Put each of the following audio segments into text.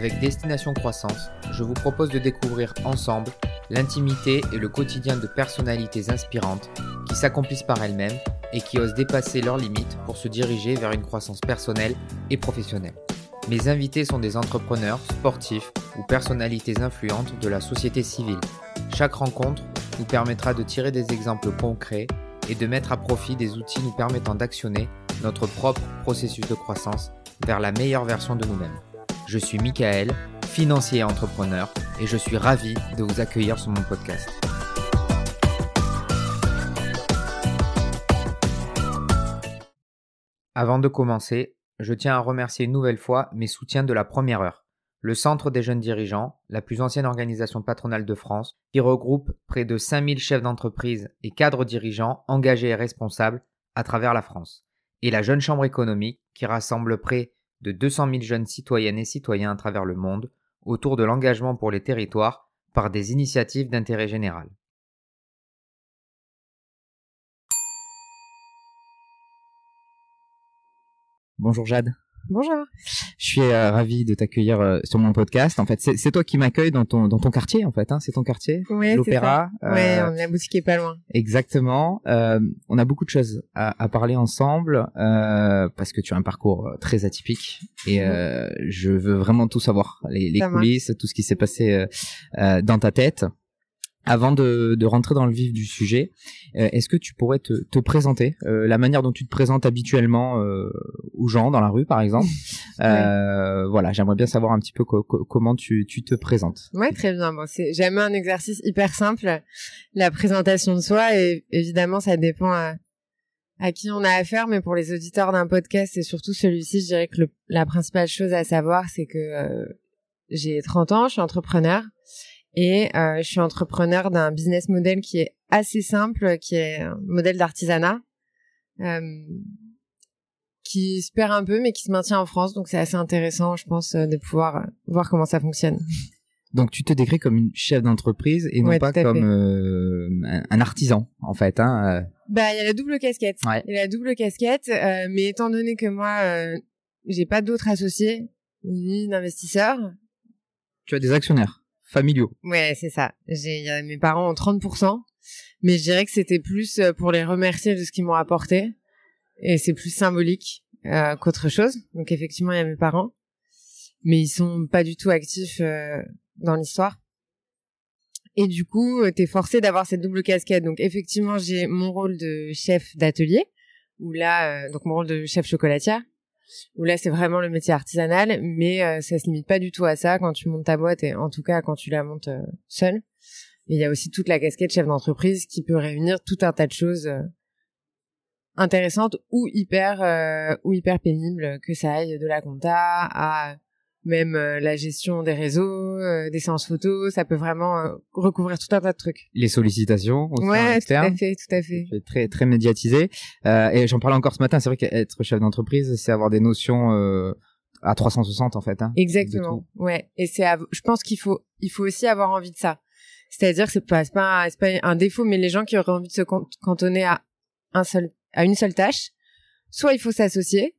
avec Destination Croissance, je vous propose de découvrir ensemble l'intimité et le quotidien de personnalités inspirantes qui s'accomplissent par elles-mêmes et qui osent dépasser leurs limites pour se diriger vers une croissance personnelle et professionnelle. Mes invités sont des entrepreneurs, sportifs ou personnalités influentes de la société civile. Chaque rencontre nous permettra de tirer des exemples concrets et de mettre à profit des outils nous permettant d'actionner notre propre processus de croissance vers la meilleure version de nous-mêmes. Je suis Michael, financier et entrepreneur, et je suis ravi de vous accueillir sur mon podcast. Avant de commencer, je tiens à remercier une nouvelle fois mes soutiens de la première heure, le Centre des jeunes dirigeants, la plus ancienne organisation patronale de France, qui regroupe près de 5000 chefs d'entreprise et cadres dirigeants engagés et responsables à travers la France, et la Jeune Chambre économique, qui rassemble près de 200 000 jeunes citoyennes et citoyens à travers le monde autour de l'engagement pour les territoires par des initiatives d'intérêt général. Bonjour Jade. Bonjour. Je suis euh, ravi de t'accueillir euh, sur mon podcast. En fait, c'est toi qui m'accueille dans ton dans ton quartier en fait. Hein, c'est ton quartier, oui, l'opéra. Euh, ouais, la boutique est pas loin. Exactement. Euh, on a beaucoup de choses à, à parler ensemble parce que tu as un parcours très atypique et mhm. je veux vraiment tout savoir, les, les coulisses, tout ce qui s'est passé dans ta tête. Avant de, de, rentrer dans le vif du sujet, euh, est-ce que tu pourrais te, te présenter euh, la manière dont tu te présentes habituellement euh, aux gens dans la rue, par exemple Voilà, j'aimerais bien savoir un petit peu comment tu, tu, te présentes. Ouais, très bien. Bon, c'est jamais un exercice hyper simple, la présentation de soi, et évidemment, ça dépend à, à qui on a affaire, mais pour les auditeurs d'un podcast et surtout celui-ci, je dirais que le, la principale chose à savoir, c'est que j'ai 30 ans, je suis entrepreneur et euh, je suis entrepreneur d'un business model qui est assez simple, qui est un modèle d'artisanat, euh, qui se perd un peu, mais qui se maintient en France. Donc c'est assez intéressant, je pense, euh, de pouvoir euh, voir comment ça fonctionne. Donc tu te décris comme une chef d'entreprise et non pas comme euh, un artisan en fait. Hein, Bah il y a la double casquette. Il y a la double casquette, mais étant donné que moi j'ai pas d'autres associés ni d'investisseurs. Tu as des actionnaires familiaux. Ouais, c'est ça. J'ai mes parents ont 30%, mais je dirais que c'était plus euh, pour les remercier de ce qu'ils m'ont apporté et c'est plus symbolique euh, qu'autre chose. Donc effectivement, il y a mes parents, mais ils sont pas du tout actifs euh, dans l'histoire. Et du coup, t'es forcé d'avoir cette double casquette. Donc effectivement, j'ai mon rôle de chef d'atelier, ou là, donc mon rôle de chef chocolatière, où là c'est vraiment le métier artisanal, mais euh, ça se limite pas du tout à ça quand tu montes ta boîte et en tout cas quand tu la montes euh, seule. Il y a aussi toute la casquette chef d'entreprise qui peut réunir tout un tas de choses euh, intéressantes ou hyper ou hyper pénibles, que ça aille de la compta à même euh, la gestion des réseaux, euh, des séances photos, ça peut vraiment euh, recouvrir tout un tas de trucs. Les sollicitations aussi ouais, tout à fait, tout à fait. Très très médiatisé. et j'en parlais encore ce matin. C'est vrai qu'être chef d'entreprise, c'est avoir des notions à 360 en fait. Hein, Exactement. Ouais. Et c'est, je pense qu'il faut, il faut aussi avoir envie de ça. C'est-à-dire que c'est pas, c'est pas, c'est pas un défaut, mais les gens qui auraient envie de se cantonner à un seul, à une seule tâche, soit il faut s'associer,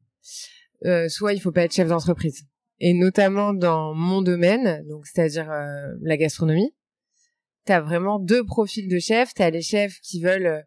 soit il faut pas être chef d'entreprise et notamment dans mon domaine, donc c'est-à-dire euh, la gastronomie. T'as vraiment deux profils de chefs. T'as les chefs qui veulent euh,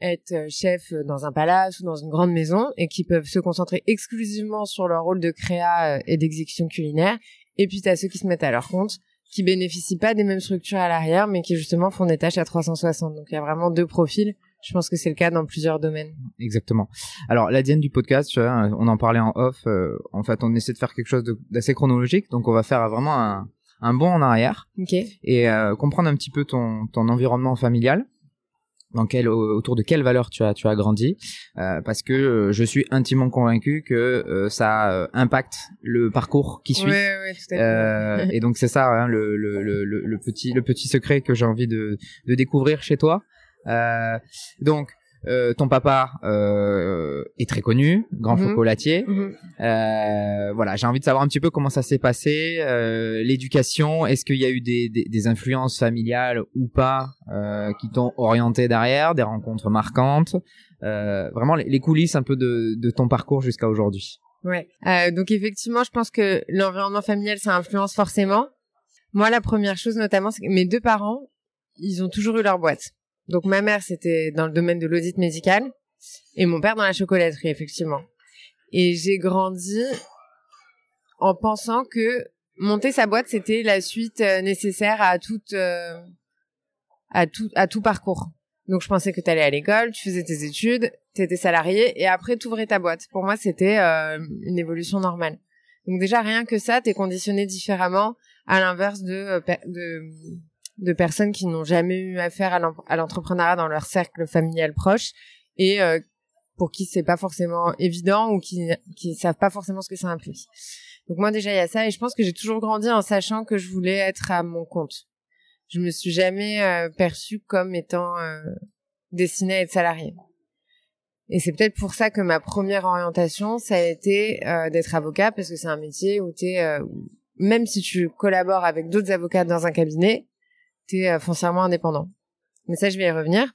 être euh, chefs dans un palace ou dans une grande maison et qui peuvent se concentrer exclusivement sur leur rôle de créa et d'exécution culinaire. Et puis t'as ceux qui se mettent à leur compte, qui bénéficient pas des mêmes structures à l'arrière, mais qui justement font des tâches à 360. Donc il y a vraiment deux profils je pense que c'est le cas dans plusieurs domaines. Exactement. Alors l'ADN du podcast, on en parlait en off. Euh, en fait, on essaie de faire quelque chose d'assez chronologique, donc on va faire vraiment un, un bond en arrière et euh, comprendre un petit peu ton, ton environnement familial dans quel autour de quelles valeurs tu as tu as grandi euh, parce que je suis intimement convaincu que euh, ça impacte le parcours qui suit ouais, ouais, tout à fait. et donc c'est ça hein, le, le, le, le, petit le petit secret que j'ai envie de, de découvrir chez toi donc, euh, ton papa euh, est très connu, grand mhm. chocolatier. Mhm. Euh, voilà, j'ai envie de savoir un petit peu comment ça s'est passé, euh, l'éducation. Est-ce qu'il y a eu des, des, des, influences familiales ou pas euh, qui t'ont orienté derrière, des rencontres marquantes, vraiment les, les, coulisses un peu de, de ton parcours jusqu'à aujourd'hui. Ouais. Euh, donc effectivement, je pense que l'environnement familial, ça influence forcément. Moi, la première chose notamment, c'est que mes deux parents, ils ont toujours eu leur boîte. Donc ma mère, c'était dans le domaine de l'audit médical et mon père dans la chocolaterie, effectivement. Et j'ai grandi en pensant que monter sa boîte, c'était la suite euh, nécessaire à euh, à tout, à tout parcours. Donc je pensais que tu allais à l'école, tu faisais tes études, tu étais salarié et après tu ouvrais ta boîte. Pour moi, c'était euh, une évolution normale. Donc déjà rien que ça, t'es conditionné différemment à l'inverse de de personnes qui n'ont jamais eu affaire à l'entrepreneuriat dans leur cercle familial proche et pour qui c'est pas forcément évident ou qui qui savent pas forcément ce que ça implique. Donc moi déjà il y a ça et je pense que j'ai toujours grandi en sachant que je voulais être à mon compte. Je me suis jamais euh, perçue comme étant euh, destinée à être salariée. Et c'est peut-être pour ça que ma première orientation ça a été euh, d'être avocat parce que c'est un métier où tu es même si tu collabores avec d'autres avocats dans un cabinet, es foncièrement indépendant. Mais ça je vais y revenir.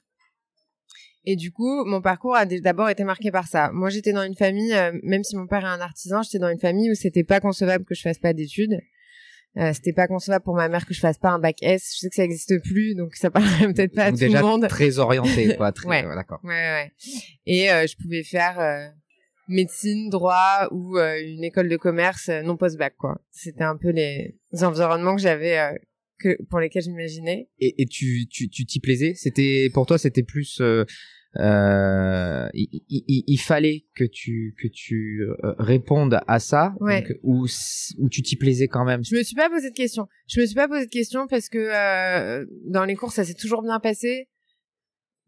Et du coup, mon parcours a d'abord été marqué par ça. Moi, j'étais dans une famille, euh, même si mon père est un artisan, j'étais dans une famille où c'était pas concevable que je fasse pas d'études. Euh, c'était pas concevable pour ma mère que je fasse pas un bac S. Je sais que ça existe plus, donc ça parlerait peut-être pas à tout le monde. Très orienté, quoi. Très, ouais. d'accord. Ouais, ouais. Et euh, je pouvais faire euh, médecine, droit ou une école de commerce non post-bac, quoi. C'était un peu les environnements que j'avais que pour lesquels j'imaginais. Et, et tu tu tu t'y plaisais? C'était pour toi c'était plus euh, euh il, il, il, fallait que tu que tu euh, répondes à ça ouais. donc, ou ou tu t'y plaisais quand même? Je me suis pas posé de question. Je me suis pas posé de question parce que euh, dans les cours ça s'est toujours bien passé.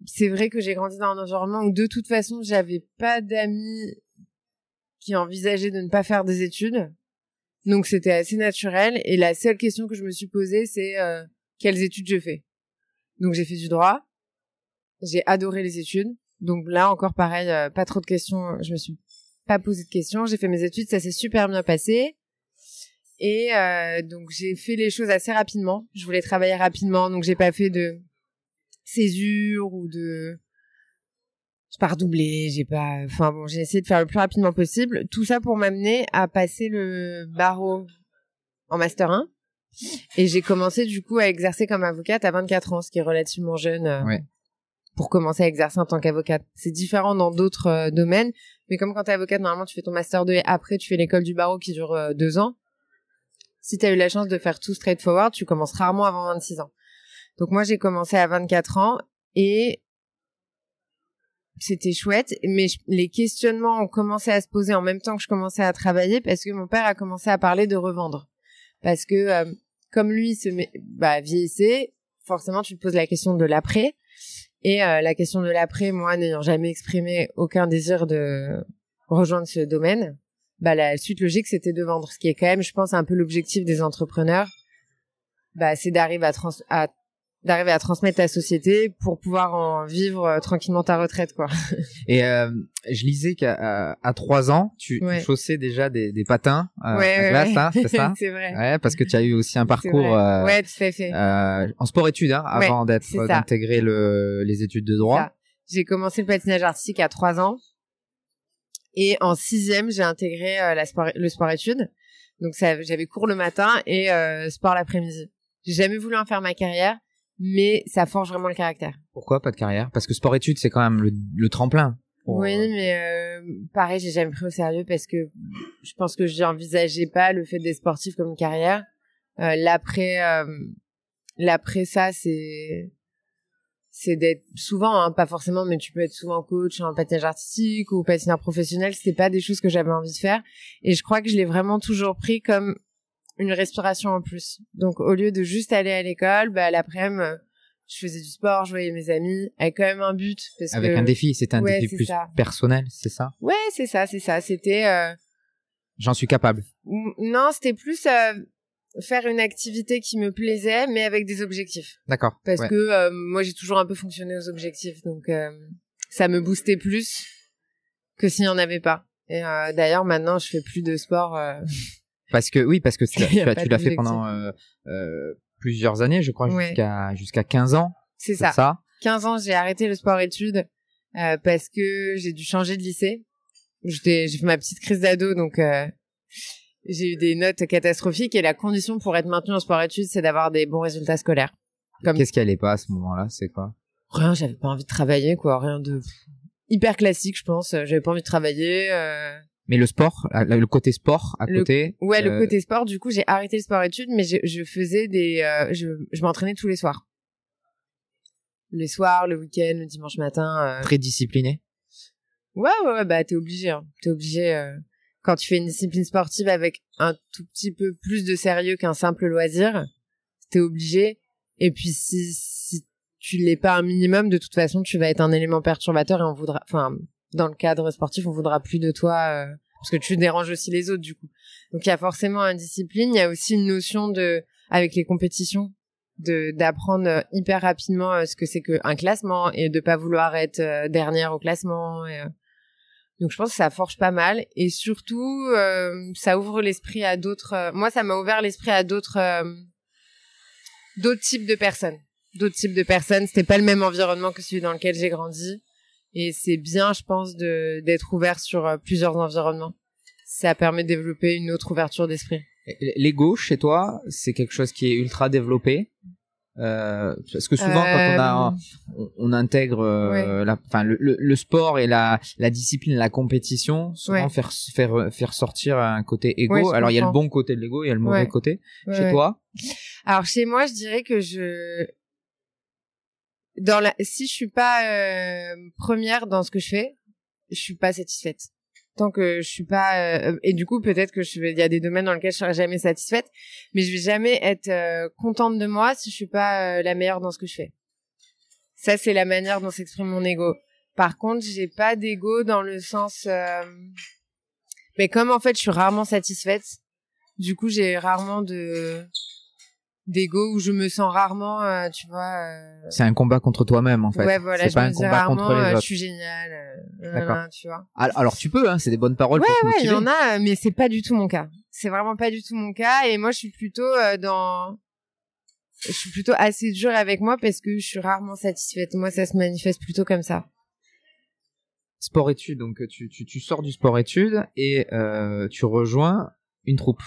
C'est vrai que j'ai grandi dans un environnement où de toute façon j'avais pas d'amis qui envisageaient de ne pas faire des études. Donc c'était assez naturel et la seule question que je me suis posée c'est euh, quelles études je fais? Donc j'ai fait du droit. J'ai adoré les études. Donc là encore pareil, euh, pas trop de questions, je me suis pas posé de questions, j'ai fait mes études, ça s'est super bien passé. Et euh, donc j'ai fait les choses assez rapidement. Je voulais travailler rapidement, donc j'ai pas fait de césure ou de j'ai pas redoublé, j'ai pas, enfin bon, j'ai essayé de faire le plus rapidement possible. Tout ça pour m'amener à passer le barreau en master 1. Et j'ai commencé du coup à exercer comme avocate à 24 ans, ce qui est relativement jeune euh, ouais. pour commencer à exercer en tant qu'avocate. C'est différent dans d'autres euh, domaines, mais comme quand t'es avocate, normalement tu fais ton master 2 et après tu fais l'école du barreau qui dure euh, deux ans. Si t'as eu la chance de faire tout straightforward, tu commences rarement avant 26 ans. Donc moi j'ai commencé à 24 ans et c'était chouette, mais les questionnements ont commencé à se poser en même temps que je commençais à travailler parce que mon père a commencé à parler de revendre. Parce que euh, comme lui se met, bah, vieillissait, forcément tu te poses la question de l'après. Et euh, la question de l'après, moi n'ayant jamais exprimé aucun désir de rejoindre ce domaine, bah la suite logique c'était de vendre, ce qui est quand même, je pense, un peu l'objectif des entrepreneurs. Bah c'est d'arriver à, trans à d'arriver à transmettre ta société pour pouvoir en vivre euh, tranquillement ta retraite quoi. Et euh, je lisais qu'à à trois ans, tu, Ouais. tu chaussais déjà des, des patins euh, Ouais, à ouais, glace, hein, c'est ça c'est vrai. Ouais, parce que tu as eu aussi un parcours euh, ouais, tout à fait. euh, en sport-études hein, avant d'être d'intégrer le les études de droit. J'ai commencé le patinage artistique à trois ans. Et en sixième, j'ai intégré euh, la sport, le sport-études. Donc j'avais cours le matin et euh, sport l'après-midi. J'ai jamais voulu en faire ma carrière, mais ça forge vraiment le caractère. Pourquoi pas de carrière? Parce que sport-études c'est quand même le, le tremplin. pour- Oui, mais euh, pareil, j'ai jamais pris au sérieux parce que je pense que j'envisageais pas le fait d'être sportif comme une carrière. Euh, l'après, euh, l'après ça, c'est c'est d'être souvent, hein, pas forcément, mais tu peux être souvent coach en patinage artistique ou patineur professionnel. C'était pas des choses que j'avais envie de faire, et je crois que je l'ai vraiment toujours pris comme une respiration en plus. Donc au lieu de juste aller à l'école, bah l'après-midi, euh, je faisais du sport, je voyais mes amis, avec quand même un but. Parce Avec que... un défi, c'est un Ouais, défi plus ça. personnel, c'est ça? Ouais, c'est ça, c'est ça. C'était euh, J'en suis capable. non, c'était plus euh, faire une activité qui me plaisait, mais avec des objectifs. D'accord. Parce ouais. que euh, moi, j'ai toujours un peu fonctionné aux objectifs, donc ça me boostait plus que s'il n'y en avait pas. Et d'ailleurs, maintenant, je fais plus de sport. Parce que oui, parce que tu, l'as fait pendant euh, euh, plusieurs années, je crois Ouais. jusqu'à jusqu'à 15 ans. c'est ça. ça. 15 ans, j'ai arrêté le sport-études euh, parce que j'ai dû changer de lycée. J'ai fait ma petite crise d'ado, donc euh, j'ai eu des notes catastrophiques et la condition pour être maintenu en sport-études, c'est d'avoir des bons résultats scolaires. Comme... Qu'est-ce qui allait pas à ce moment-là? C'est quoi? Rien, j'avais pas envie de travailler, quoi. Rien de hyper classique, je pense. J'avais pas envie de travailler. Euh... Mais le sport, le côté sport à côté. Ouais, le euh, côté sport. Du coup, j'ai arrêté le sport-études, mais je, je, faisais des, euh, je, je m'entraînais tous les soirs. Les soirs, le week-end, le dimanche matin. Euh... Très discipliné. Ouais, ouais, ouais, bah t'es obligé. Hein. T'es obligé euh, quand tu fais une discipline sportive avec un tout petit peu plus de sérieux qu'un simple loisir. T'es obligé. Et puis si si tu l'es pas un minimum, de toute façon, tu vas être un élément perturbateur et on voudra, enfin, dans le cadre sportif, on voudra plus de toi euh, parce que tu déranges aussi les autres du coup. Donc il y a forcément une discipline. Il y a aussi une notion de avec les compétitions de d'apprendre hyper rapidement euh, ce que c'est qu'un classement et de pas vouloir être dernière au classement. Donc je pense que ça forge pas mal et surtout euh, ça ouvre l'esprit à d'autres. Euh, moi, ça m'a ouvert l'esprit à d'autres euh, d'autres types de personnes, d'autres types de personnes. C'était pas le même environnement que celui dans lequel j'ai grandi et c'est bien, je pense, de d'être ouvert sur plusieurs environnements. Ça permet de développer une autre ouverture d'esprit. L'ego chez toi, c'est quelque chose qui est ultra développé. Euh, parce que souvent quand on a euh, on, intègre euh, la enfin le, le, sport et la la discipline la compétition souvent faire faire faire sortir un côté égo alors il y a le bon côté de l'ego il y a le mauvais côté. Chez toi? Alors chez moi je dirais que je dans la si je suis pas première dans ce que je fais je suis pas satisfaite. Tant que je suis pas euh, et du coup peut-être que je il y a des domaines dans lesquels je serai jamais satisfaite mais je vais jamais être euh, contente de moi si je suis pas euh, la meilleure dans ce que je fais. Ça c'est la manière dont s'exprime mon ego. Par contre j'ai pas d'ego dans le sens mais comme en fait je suis rarement satisfaite du coup j'ai rarement de d'ego où je me sens rarement, euh, tu vois. Euh... C'est un combat contre toi-même en fait. Ouais, voilà, c'est pas un combat contre les euh, autres. Je suis génial, euh, D'accord. tu vois. Alors tu peux, hein, c'est des bonnes paroles. Ouais, pour ouais, il y en a, mais c'est pas du tout mon cas. C'est vraiment pas du tout mon cas, et moi je suis plutôt dans. Je suis plutôt assez dure avec moi parce que je suis rarement satisfaite. Moi, ça se manifeste plutôt comme ça. Sport-études, donc tu, tu, tu sors du sport-études et tu rejoins une troupe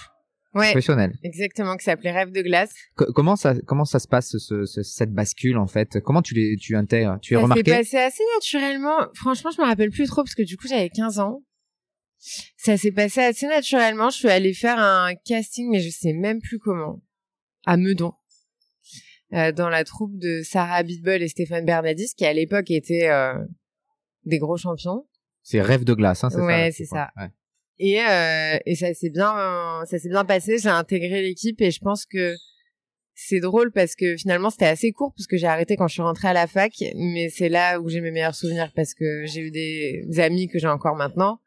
ouais, professionnel. Exactement, qui s'appelait Rêve de glace. comment ça comment ça se passe ce, ce, cette bascule en fait? Comment tu les tu intègres? Tu es remarqué Ça s'est passé assez naturellement. Franchement, je me rappelle plus trop parce que du coup j'avais 15 ans. Ça s'est passé assez naturellement. Je suis allée faire un casting, mais je sais même plus comment, à Meudon, euh, dans la troupe de Sarah Bitbull et Stéphane Bernadis, qui à l'époque étaient euh, des gros champions. C'est Rêve de glace, hein, c'est ça Ouais, c'est ça. Ouais. Et, euh, et ça s'est bien, ça s'est bien passé. J'ai intégré l'équipe et je pense que c'est drôle parce que finalement c'était assez court parce que j'ai arrêté quand je suis rentrée à la fac, mais c'est là où j'ai mes meilleurs souvenirs parce que j'ai eu des amis que j'ai encore maintenant.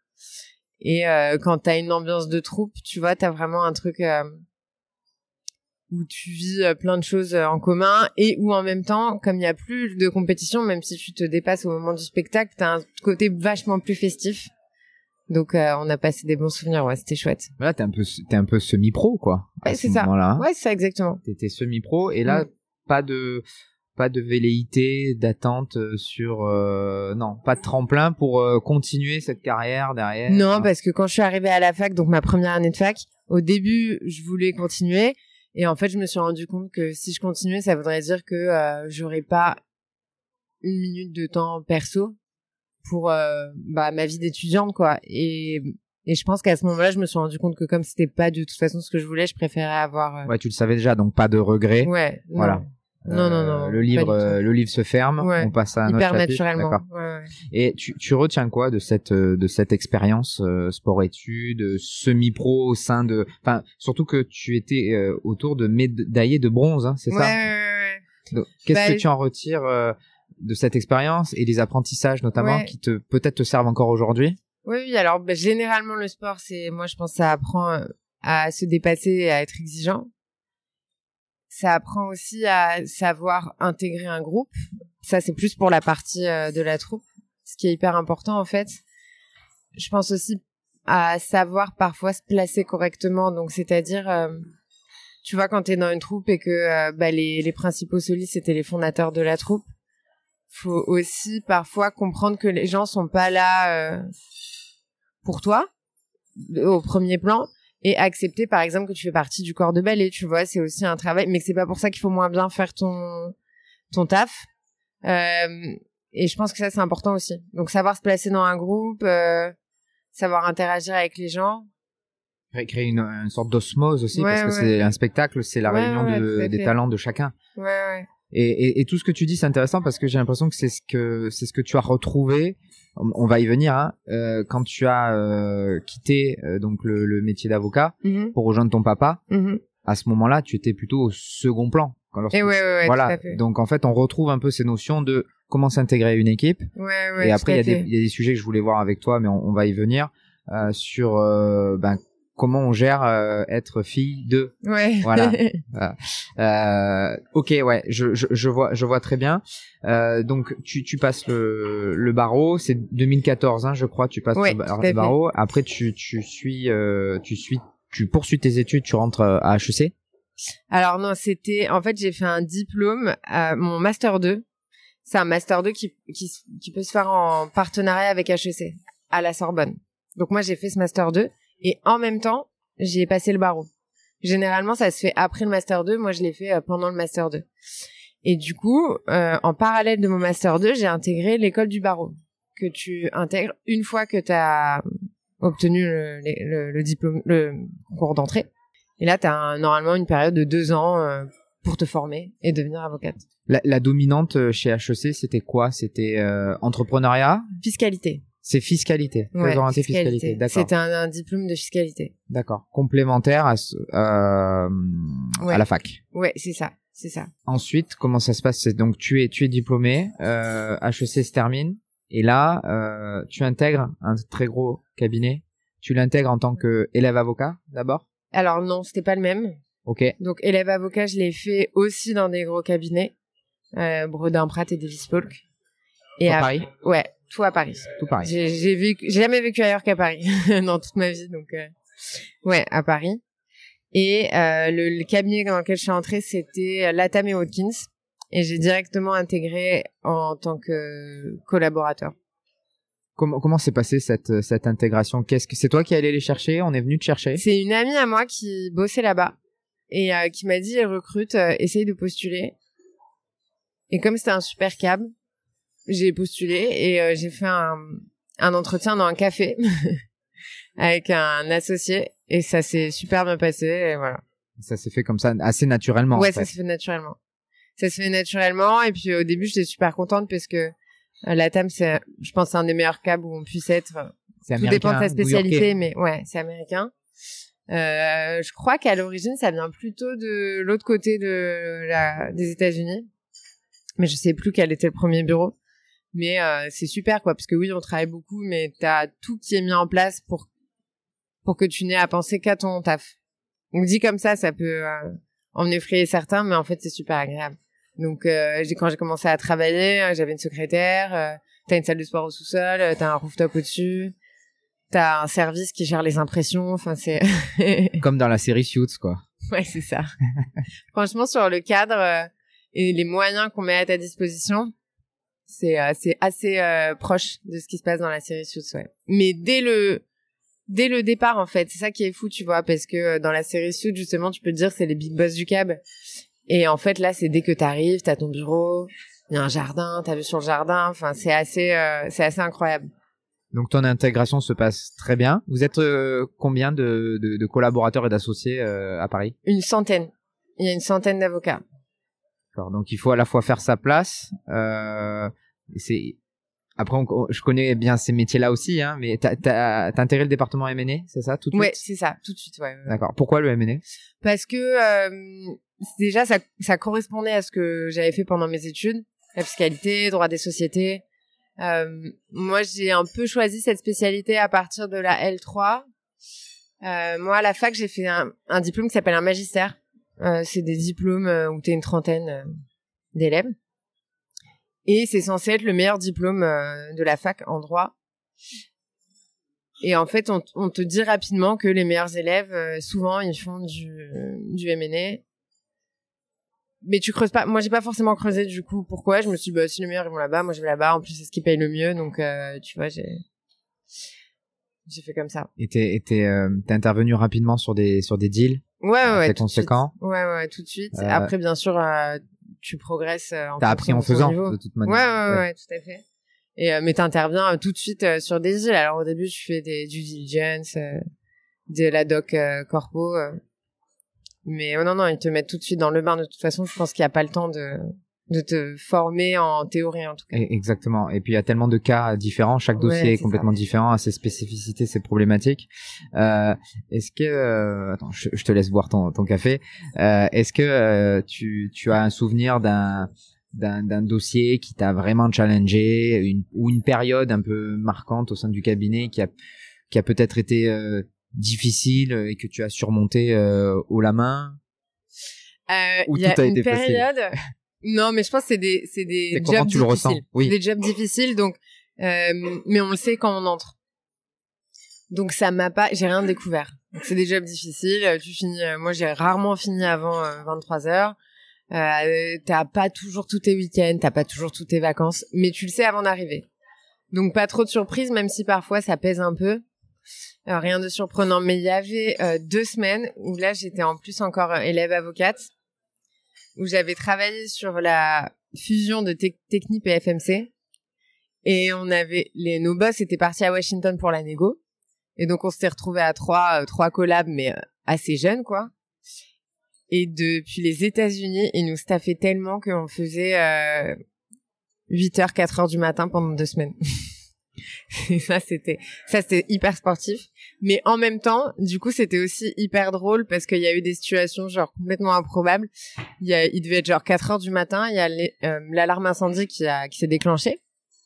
Et euh, quand t'as une ambiance de troupe, tu vois, t'as vraiment un truc euh, où tu vis euh, plein de choses euh, en commun et où en même temps, comme il n'y a plus de compétition, même si tu te dépasses au moment du spectacle, t'as un côté vachement plus festif. Donc euh, on a passé des bons souvenirs, ouais, c'était chouette. Là, t'es un peu, t'es un peu semi-pro, quoi. Ouais, c'est ça. Ouais, c'est ça exactement. T'étais semi-pro et là, mm. pas de, pas de velléité, d'attente euh, sur, euh, non, pas de tremplin pour continuer cette carrière derrière. Non, parce que quand je suis arrivée à la fac, donc ma première année de fac, au début, je voulais continuer et en fait, je me suis rendu compte que si je continuais, ça voudrait dire que j'aurais pas une minute de temps perso pour euh, bah, ma vie d'étudiante quoi et et je pense qu'à ce moment-là, je me suis rendu compte que comme c'était pas de toute façon ce que je voulais, je préférais avoir. Euh, ouais, tu le savais déjà, donc pas de regret. Ouais. Voilà. Non, non, non. Le livre, le livre se ferme. On passe à un Hyper autre naturellement. Ouais, ouais. Et tu, tu retiens quoi de cette de cette expérience sport-études, semi-pro au sein de, enfin, surtout que tu étais autour de médaillés de bronze, hein, c'est ça Ouais, ouais, ouais. Qu'est-ce bah, que tu en retires de cette expérience et les apprentissages notamment qui te peut-être te servent encore aujourd'hui? Oui, oui, alors bah, généralement le sport, c'est moi je pense ça apprend euh, à se dépasser et à être exigeant. Ça apprend aussi à savoir intégrer un groupe. Ça c'est plus pour la partie euh, de la troupe, ce qui est hyper important en fait. Je pense aussi à savoir parfois se placer correctement, donc c'est-à-dire euh, tu vois quand tu es dans une troupe et que bah, les, les principaux solistes c'était les fondateurs de la troupe faut aussi parfois comprendre que les gens sont pas là euh, pour toi au premier plan et accepter par exemple que tu fais partie du corps de ballet tu vois c'est aussi un travail mais que c'est pas pour ça qu'il faut moins bien faire ton ton taf. Euh, et je pense que ça c'est important aussi. Donc savoir se placer dans un groupe euh, savoir interagir avec les gens. Créer une, une sorte d'osmose aussi parce que c'est un spectacle c'est la réunion de, des talents de chacun. Ouais ouais et, et, et, tout ce que tu dis, c'est intéressant parce que j'ai l'impression que c'est ce que c'est ce que tu as retrouvé. On, va y venir hein, euh, quand tu as euh, quitté euh, donc le, le métier d'avocat mm-hmm. pour rejoindre ton papa. Mm-hmm. À ce moment-là, tu étais plutôt au second plan. Quand et ouais, ouais, voilà. Donc en fait, on retrouve un peu ces notions de comment s'intégrer une équipe. Ouais, et après, il y, a des, y a des sujets que je voulais voir avec toi, mais on, on va y venir euh, sur euh, ben, comment on gère euh, être fille de. Ouais. Voilà. Euh, ok ouais je, je, je, vois je vois très bien. Euh, donc tu, tu passes le, le barreau. C'est 2014 hein, je crois tu passes le, barreau. Après tu tu suis euh, tu suis tu poursuis tes études tu rentres euh, à HEC alors non c'était en fait j'ai fait un diplôme mon master 2 c'est un master 2 qui, qui qui peut se faire en partenariat avec HEC à la Sorbonne. Donc moi j'ai fait ce master 2 et en même temps, j'ai passé le barreau. Généralement, ça se fait après le master 2. Moi, je l'ai fait euh, pendant le master 2. Et du coup, euh, en parallèle de mon master 2, j'ai intégré l'école du barreau que tu intègres une fois que tu as obtenu le, le, le, diplôme, le concours d'entrée. Et là, tu as normalement une période de deux ans euh, pour te former et devenir avocate. La, la dominante chez HEC, c'était quoi? C'était euh, entrepreneuriat? Fiscalité. C'est fiscalité. Ouais, fiscalité. C'est un, un, diplôme de fiscalité. D'accord. Complémentaire à, euh, à la fac. Ouais, c'est ça. C'est ça. Ensuite, comment ça se passe? Donc, tu es, tu es diplômé, euh, HEC se termine, et là, euh, tu intègres un très gros cabinet. Tu l'intègres en tant que élève avocat, d'abord? Alors non, c'était pas le même. Ok. Donc, élève avocat, je l'ai fait aussi dans des gros cabinets, euh, Bredin, Pratt et Davis Polk. Et à Paris? Ouais, tout à Paris. Tout Paris. J'ai, j'ai vécu, j'ai jamais vécu ailleurs qu'à Paris dans toute ma vie, donc euh, ouais, à Paris. Et euh, le, cabinet dans lequel je suis entrée, c'était Latam et Watkins, et j'ai directement intégré en tant que collaborateur. Comment comment s'est passée cette cette intégration? Qu'est-ce que c'est toi qui allais les chercher? On est venu te chercher? C'est une amie à moi qui bossait là-bas et euh, qui m'a dit recrute, euh, essaye de postuler. Et comme c'était un super cab, j'ai postulé et euh, j'ai fait un, un entretien dans un café avec un associé et ça s'est super bien passé et voilà. Ça s'est fait comme ça assez naturellement. Ouais, ça s'est fait naturellement. Ça se fait naturellement et puis au début j'étais super contente parce que euh, la TAM c'est, je pense, c'est un des meilleurs câbles où on puisse être. C'est tout dépend de sa spécialité, mais ouais, c'est américain. Euh, je crois qu'à l'origine, ça vient plutôt de l'autre côté de la, des États-Unis, mais je sais plus quel était le premier bureau mais euh, c'est super quoi parce que oui on travaille beaucoup mais t'as tout qui est mis en place pour pour que tu n'aies à penser qu'à ton taf. Donc dit comme ça ça peut euh, en effrayer certains mais en fait c'est super agréable. Donc euh, quand j'ai commencé à travailler j'avais une secrétaire t'as une salle de sport au sous-sol t'as un rooftop au-dessus t'as un service qui gère les impressions enfin c'est comme dans la série Suits quoi. Ouais c'est ça. Franchement sur le cadre et les moyens qu'on met à ta disposition c'est euh, c'est assez euh, proche de ce qui se passe dans la série Suits, ouais. Mais dès le dès le départ en fait, c'est ça qui est fou, tu vois, parce que euh, dans la série Suits justement, tu peux te dire c'est les big boss du cab. Et en fait là, c'est dès que t'arrives, t'as ton bureau, il y a un jardin, t'as vu sur le jardin, enfin c'est assez c'est assez incroyable. Donc ton intégration se passe très bien. Vous êtes combien de, de, de, collaborateurs et d'associés à Paris? Une centaine. Il y a une centaine d'avocats. Donc il faut à la fois faire sa place. Euh, c'est après je connais bien ces métiers-là aussi, hein, mais t'as as, intégré le département M&A, c'est ça tout de ouais, suite? c'est ça, tout de suite. Ouais. D'accord. Pourquoi le M&A Parce que euh, déjà ça, ça correspondait à ce que j'avais fait pendant mes études, la fiscalité, droit des sociétés. Euh, moi, j'ai un peu choisi cette spécialité à partir de la L3. Euh, moi, à la fac, j'ai fait un, un diplôme qui s'appelle un magistère c'est des diplômes euh, où tu une trentaine euh, d'élèves. Et c'est censé être le meilleur diplôme de la fac en droit. Et en fait, on, te dit rapidement que les meilleurs élèves, souvent, ils font du, du M&A. Mais tu creuses pas. Moi, j'ai pas forcément creusé du coup. Pourquoi Je me suis dit, bah, si les ils vont là-bas, moi je vais là-bas. En plus, c'est ce qui paye le mieux. Donc, tu vois, j'ai. J'ai fait comme ça. Et t'es t'es euh, t'es intervenu rapidement sur des sur des deals. Ouais ouais. ouais tout de suite. conséquent. Ouais ouais tout de suite. Euh, Après bien sûr euh, tu progresses. euh, en T'as appris en faisant niveau. de toute manière. ouais, ouais, ouais, tout à fait. Et euh, mais t'interviens tout de suite sur des îles. Alors au début, je fais des due diligence, euh, de la doc euh, corpo. Mais oh, non, non, ils te mettent tout de suite dans le bain. De toute façon, je pense qu'il n'y a pas le temps de de te former en théorie en tout cas. Exactement. Et puis il y a tellement de cas différents, chaque Ouais, dossier est c'est complètement ça. différent, a ses spécificités, ses problématiques. Euh, est-ce que euh, attends, je, je te laisse boire ton, ton café. Euh, est-ce que euh, tu, tu as un souvenir d'un d'un d'un dossier qui t'a vraiment challengé, une, ou une période un peu marquante au sein du cabinet qui a qui a peut-être été euh, difficile et que tu as surmonté euh, haut la main? Euh, Ou y a tout a une été période. Non, mais je pense que c'est des c'est des C'est jobs tu le difficiles. ressens, oui. Des jobs difficiles, donc euh, mais on le sait quand on entre. Donc ça m'a pas, j'ai rien découvert. Donc c'est des jobs difficiles. euh, Tu finis, euh, moi j'ai rarement fini avant 23 heures. Euh, t'as pas toujours tous tes week-ends, t'as pas toujours toutes tes vacances, mais tu le sais avant d'arriver. Donc pas trop de surprises, même si parfois ça pèse un peu. Euh, rien de surprenant, mais il y avait euh, deux semaines où là j'étais en plus encore euh, élève avocate, où j'avais travaillé sur la fusion de Tec- Technip et FMC, et on avait les nos boss étaient partis à Washington pour la négo, et donc on s'était retrouvés à trois euh, trois collabs, mais euh, assez jeunes quoi. Et depuis les États-Unis, ils nous staffaient tellement qu'on faisait euh, 8h, 4h du matin pendant deux semaines. Et ça, c'était, ça, c'était hyper sportif. Mais en même temps, du coup, c'était aussi hyper drôle parce qu'il y a eu des situations genre complètement improbables. Il y a, il devait être genre 4 heures du matin. Il y a euh, l'alarme incendie qui a, qui s'est déclenchée.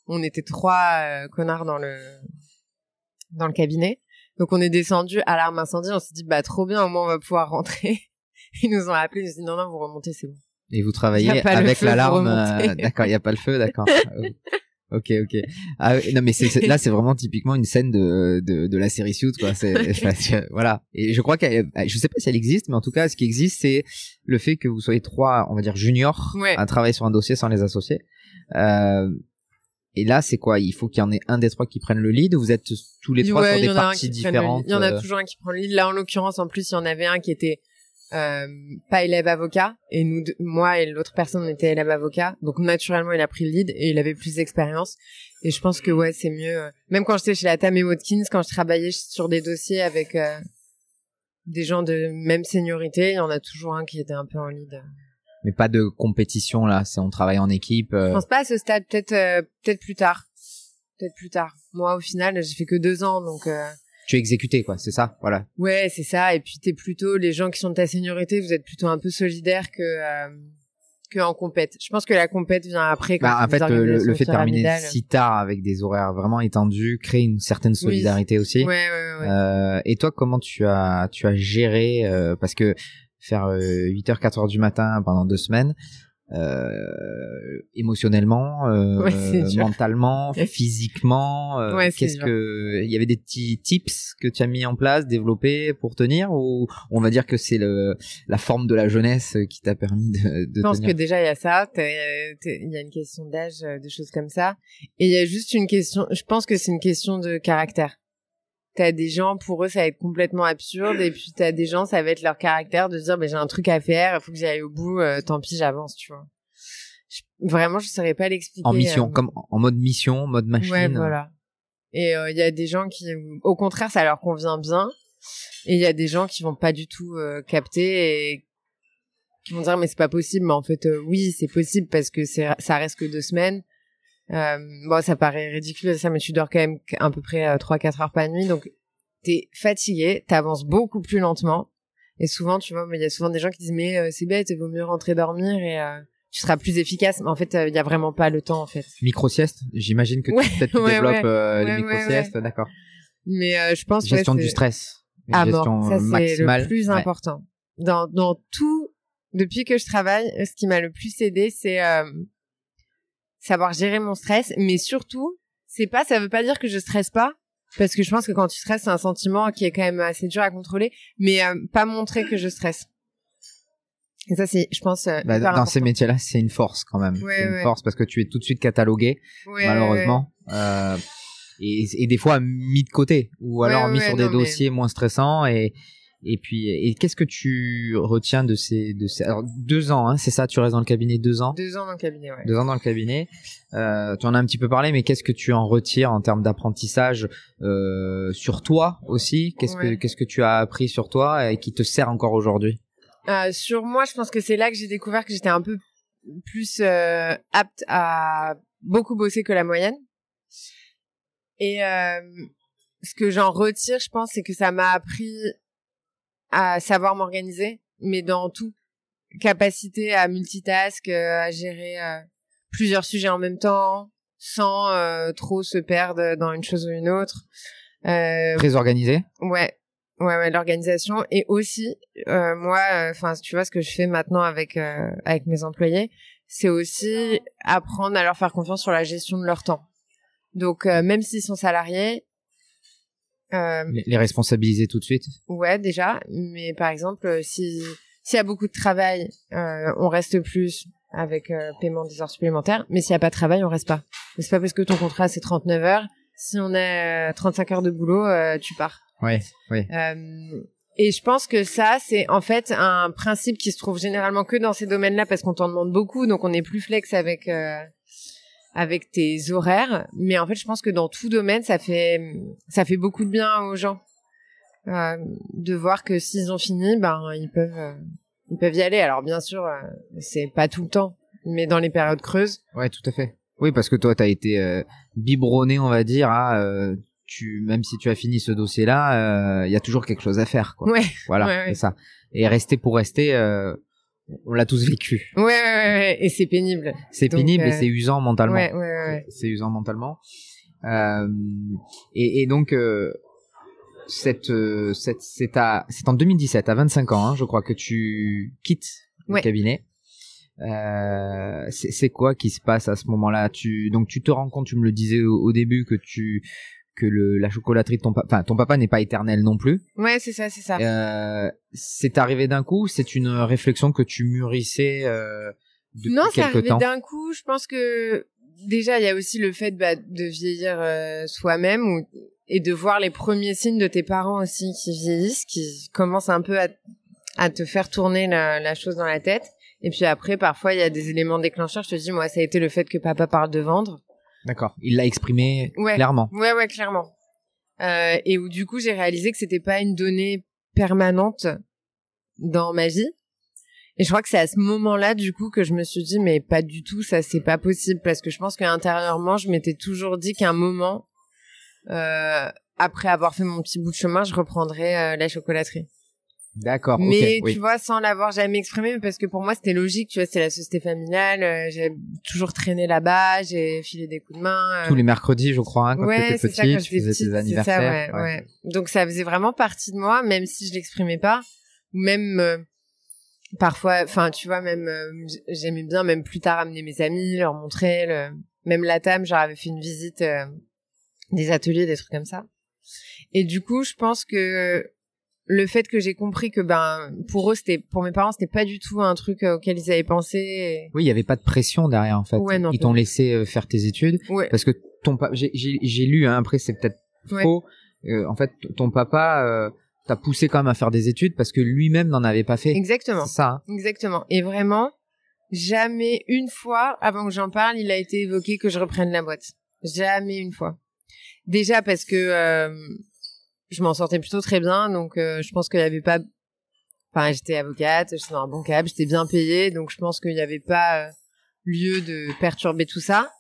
On était trois euh, connards dans le, dans le cabinet. Donc on est descendu à l'alarme incendie. On s'est dit, bah, trop bien, au moins on va pouvoir rentrer. Ils nous ont appelés. Ils nous ont dit, non, non, vous remontez, c'est bon. Et vous travaillez avec l'alarme. euh, d'accord, il n'y a pas le feu, d'accord. Euh, ok, ok. Ah, non, mais c'est, là, c'est vraiment typiquement une scène de, de, de la série Suits, quoi. Que, voilà. Et je crois qu'elle, je sais pas si elle existe, mais en tout cas, ce qui existe, c'est le fait que vous soyez trois, on va dire, juniors Ouais. à travailler sur un dossier sans les associer. Euh, et là, c'est quoi? Il faut qu'il y en ait un des trois qui prenne le lead. ou Vous êtes tous les trois Ouais, sur des parties différentes. Il y en a euh, toujours un qui prend le lead. Là, en l'occurrence, en plus, il y en avait un qui était euh, pas élève avocat et nous, deux- moi et l'autre personne, on était élève avocat. Donc naturellement, il a pris le lead et il avait plus d'expérience. Et je pense que ouais, c'est mieux. euh, Même quand j'étais chez la Tam et Watkins, quand je travaillais sur des dossiers avec euh, des gens de même seniorité, il y en a toujours un qui était un peu en lead. mais pas de compétition là. C'est on travaille en équipe. euh, Je pense pas à ce stade. Peut-être, euh, peut-être plus tard. Peut-être plus tard. Moi, au final, j'ai fait que deux ans, donc. Euh, tu es exécuté, quoi. C'est ça, voilà. Ouais, c'est ça. Et puis t'es plutôt les gens qui sont de ta seniorité, vous êtes plutôt un peu solidaires que euh, que en compète. Je pense que la compète vient après. Quand Bah, en fait, le, fait de terminer si tard avec des horaires vraiment étendus crée une certaine solidarité aussi. Ouais, ouais, ouais. Euh, et toi, comment tu as tu as géré euh, parce que faire euh, 8h 4h du matin pendant deux semaines euh, émotionnellement, euh, Ouais, mentalement, physiquement, euh, Ouais, qu'est-ce que il y avait des petits tips que tu as mis en place, développés pour tenir ou on va dire que c'est le la forme de la jeunesse qui t'a permis de, de Je pense que déjà il y a ça. Il y a une question d'âge, euh, de choses comme ça. Et il y a juste une question. Je pense que c'est une question de caractère. T'as des gens pour eux ça va être complètement absurde et puis t'as des gens ça va être leur caractère de dire ben j'ai un truc à faire, il faut que j'y aille au bout. euh, tant pis j'avance, tu vois. Je- vraiment je saurais pas l'expliquer. en mission, euh, comme en mode mission, mode machine. Ouais, voilà. Et euh, il y a des gens qui, au contraire, ça leur convient bien. Et il y a des gens qui vont pas du tout euh, capter et qui vont dire mais c'est pas possible. Mais en fait, euh, oui, c'est possible parce que c'est ça reste que deux semaines. Euh, bon, ça paraît ridicule ça, mais tu dors quand même à peu près euh, trois quatre heures par nuit, donc t'es fatigué, t'avances beaucoup plus lentement. Et souvent, tu vois, mais il y a souvent des gens qui disent mais euh, c'est bête, il vaut mieux rentrer dormir et euh, tu seras plus efficace. Mais en fait, euh, il y a vraiment pas le temps en fait. Micro sieste, j'imagine que Ouais, peut-être tu ouais, développes ouais. euh, les micro siestes, d'accord. Mais euh, je pense Gestion du stress, une à gestion mort. Ça, c'est le plus important. Dans, dans tout, depuis que je travaille, ce qui m'a le plus aidé, c'est euh, savoir gérer mon stress. Mais surtout, c'est pas, ça veut pas dire que je stresse pas. Parce que je pense que quand tu stresses, c'est un sentiment qui est quand même assez dur à contrôler. Mais euh, pas montrer que je stresse. Et ça, c'est, je pense, euh, Bah, dans ces métiers-là, c'est une force quand même. Ouais, c'est une ouais. force parce que tu es tout de suite catalogué, Ouais, malheureusement. Euh, et, des fois mis de côté ou alors mis sur des dossiers moins stressants et et puis, et qu'est-ce que tu retiens de ces, de ces, alors deux ans, hein, c'est ça, tu restes dans le cabinet deux ans? Deux ans dans le cabinet, ouais. Deux ans dans le cabinet. Euh, tu en as un petit peu parlé, mais qu'est-ce que tu en retires en termes d'apprentissage euh, sur toi aussi? Qu'est-ce que, qu'est-ce que tu as appris sur toi et qui te sert encore aujourd'hui? Euh, Sur moi, je pense que c'est là que j'ai découvert que j'étais un peu plus apte à beaucoup bosser que la moyenne. Et ce que j'en retire, je pense, c'est que ça m'a appris à savoir m'organiser, mais dans tout. Capacité à multitask, euh, à gérer euh, plusieurs sujets en même temps, sans euh, trop se perdre dans une chose ou une autre. Très organisé. Ouais, ouais, ouais, l'organisation et aussi moi, enfin, tu vois ce que je fais maintenant avec avec mes employés, c'est aussi apprendre à leur faire confiance sur la gestion de leur temps. Donc même s'ils sont salariés, euh, les, responsabiliser tout de suite Ouais, déjà. Mais par exemple, euh, si s'il y a beaucoup de travail, euh, on reste plus avec euh, paiement des heures supplémentaires. Mais s'il y a pas de travail, on reste pas. C'est pas parce que ton contrat c'est 39 heures. Si on a 35 heures de boulot, tu pars. Ouais, oui. et je pense que ça, c'est en fait un principe qui se trouve généralement que dans ces domaines-là parce qu'on t'en demande beaucoup, donc on est plus flex avec avec tes horaires. Mais en fait, je pense que dans tout domaine, ça fait ça fait beaucoup de bien aux gens euh, de voir que s'ils ont fini, ben ils peuvent euh, ils peuvent y aller. Alors bien sûr, euh, c'est pas tout le temps, mais dans les périodes creuses. Ouais, tout à fait. Oui, parce que toi, tu as été biberonné, on va dire, à tu même si tu as fini ce dossier-là, il y a toujours quelque chose à faire. Quoi. Ouais. Voilà, c'est ça. Et rester pour rester on l'a tous vécu. Ouais, ouais, ouais, et c'est pénible. C'est pénible et euh, c'est usant mentalement. Ouais, ouais, ouais. C'est usant mentalement. Euh, et, et, donc euh, cette, cette c'est à c'est en 2017 à 25 ans, hein, je crois que tu quittes le cabinet. Euh, c'est quoi qui se passe à ce moment-là? Tu donc tu te rends compte, tu me le disais au début que tu que le, la chocolaterie de ton papa, enfin ton papa n'est pas éternel non plus. Ouais, c'est ça, c'est ça. Euh, c'est arrivé d'un coup, c'est une réflexion que tu mûrissais euh, depuis non, c'est arrivé d'un coup. Je pense que déjà il y a aussi le fait bah, de vieillir euh, soi-même ou, et de voir les premiers signes de tes parents aussi qui vieillissent, qui commencent un peu à, à te faire tourner la, la chose dans la tête. Et puis après, parfois, il y a des éléments déclencheurs. Je te dis, moi, ça a été le fait que papa parle de vendre. D'accord. Il l'a exprimé clairement. Ouais, ouais, clairement. Euh, et où du coup, j'ai réalisé que c'était pas une donnée permanente dans ma vie. Et je crois que c'est à ce moment-là, du coup, que je me suis dit, mais pas du tout, ça, c'est pas possible. Parce que je pense qu'intérieurement, je m'étais toujours dit qu'à un moment, euh, après avoir fait mon petit bout de chemin, je reprendrais euh, la chocolaterie. D'accord. Mais tu vois, sans l'avoir jamais exprimé, parce que pour moi c'était logique, tu vois, c'était la société familiale, euh, j'ai toujours traîné là-bas, j'ai filé des coups de main. Euh. Tous les mercredis, je crois, hein, quand ouais, tu étais petite, tu faisais tes anniversaires. Ça, ouais, ouais. Donc ça faisait vraiment partie de moi, même si je l'exprimais pas, ou même euh, parfois, enfin, tu vois, même j'aimais bien, même plus tard, amener mes amis, leur montrer, le... même la table, j'avais fait une visite des ateliers, des trucs comme ça. Et du coup, je pense que le fait que j'ai compris que ben pour eux c'était pour mes parents c'était pas du tout un truc euh, auquel ils avaient pensé. Oui, il y avait pas de pression derrière en fait. ils t'ont laissé euh, faire tes études parce que ton papa j'ai lu hein, après c'est peut-être faux. Euh, en fait ton papa t'a poussé quand même à faire des études parce que lui-même n'en avait pas fait. Exactement. ça. Hein. Exactement. Et vraiment jamais une fois avant que j'en parle, il a été évoqué que je reprenne la boîte. Jamais une fois. Déjà parce que je m'en sortais plutôt très bien, donc euh, je pense qu'il y avait pas. Enfin, j'étais avocate, j'étais dans un bon câble, j'étais bien payée, donc je pense qu'il n'y avait pas euh, lieu de perturber tout ça.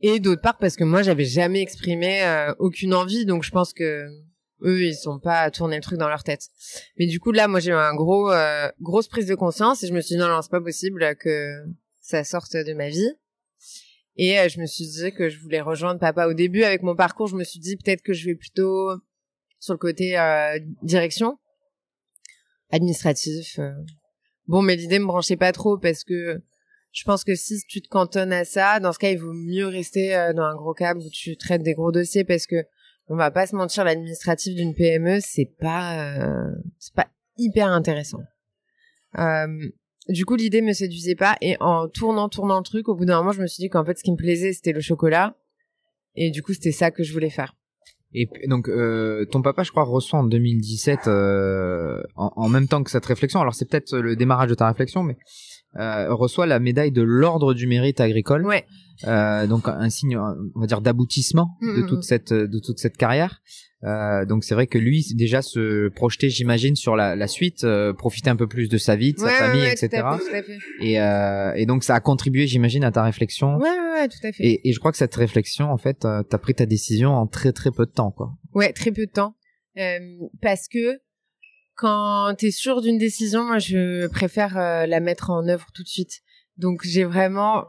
Et d'autre part parce que moi, j'avais jamais exprimé euh, aucune envie, donc je pense que eux, ils sont pas à tourner le truc dans leur tête. Mais du coup, là, moi, j'ai eu un gros, grosse prise de conscience et je me suis dit non, non, c'est pas possible que ça sorte de ma vie. Et je me suis dit que je voulais rejoindre papa au début avec mon parcours. Je me suis dit peut-être que je vais plutôt sur le côté euh, direction administratif. Euh. Bon, mais l'idée me branchait pas trop parce que je pense que si tu te cantonnes à ça, dans ce cas, il vaut mieux rester euh, dans un gros câble où tu traites des gros dossiers parce que on va pas se mentir, l'administratif d'une PME, c'est pas c'est pas hyper intéressant. du coup, l'idée me séduisait pas et en tournant, tournant le truc, au bout d'un moment, je me suis dit qu'en fait, ce qui me plaisait, c'était le chocolat Et du coup, c'était ça que je voulais faire. Et donc, euh, ton papa, je crois, reçoit en 2017, euh, en, en, même temps que cette réflexion. Alors, c'est peut-être le démarrage de ta réflexion, mais euh, reçoit la médaille de l'ordre du mérite agricole. Ouais. Euh, donc un signe, on va dire, d'aboutissement de Mhm. toute cette de toute cette carrière. Euh, donc c'est vrai que lui déjà se projetait, j'imagine, sur la, la suite, euh, profiter un peu plus de sa vie, de sa Ouais, famille, ouais, etc. Tout à fait, tout à fait. Et, euh, et donc ça a contribué, j'imagine, à ta réflexion. Ouais, ouais, ouais, tout à fait. Et, et je crois que cette réflexion, en fait, t'as pris ta décision en très très peu de temps, quoi. Ouais, très peu de temps. Euh, parce que quand t'es sûr d'une décision, moi, je préfère euh, la mettre en œuvre tout de suite. Donc, j'ai vraiment,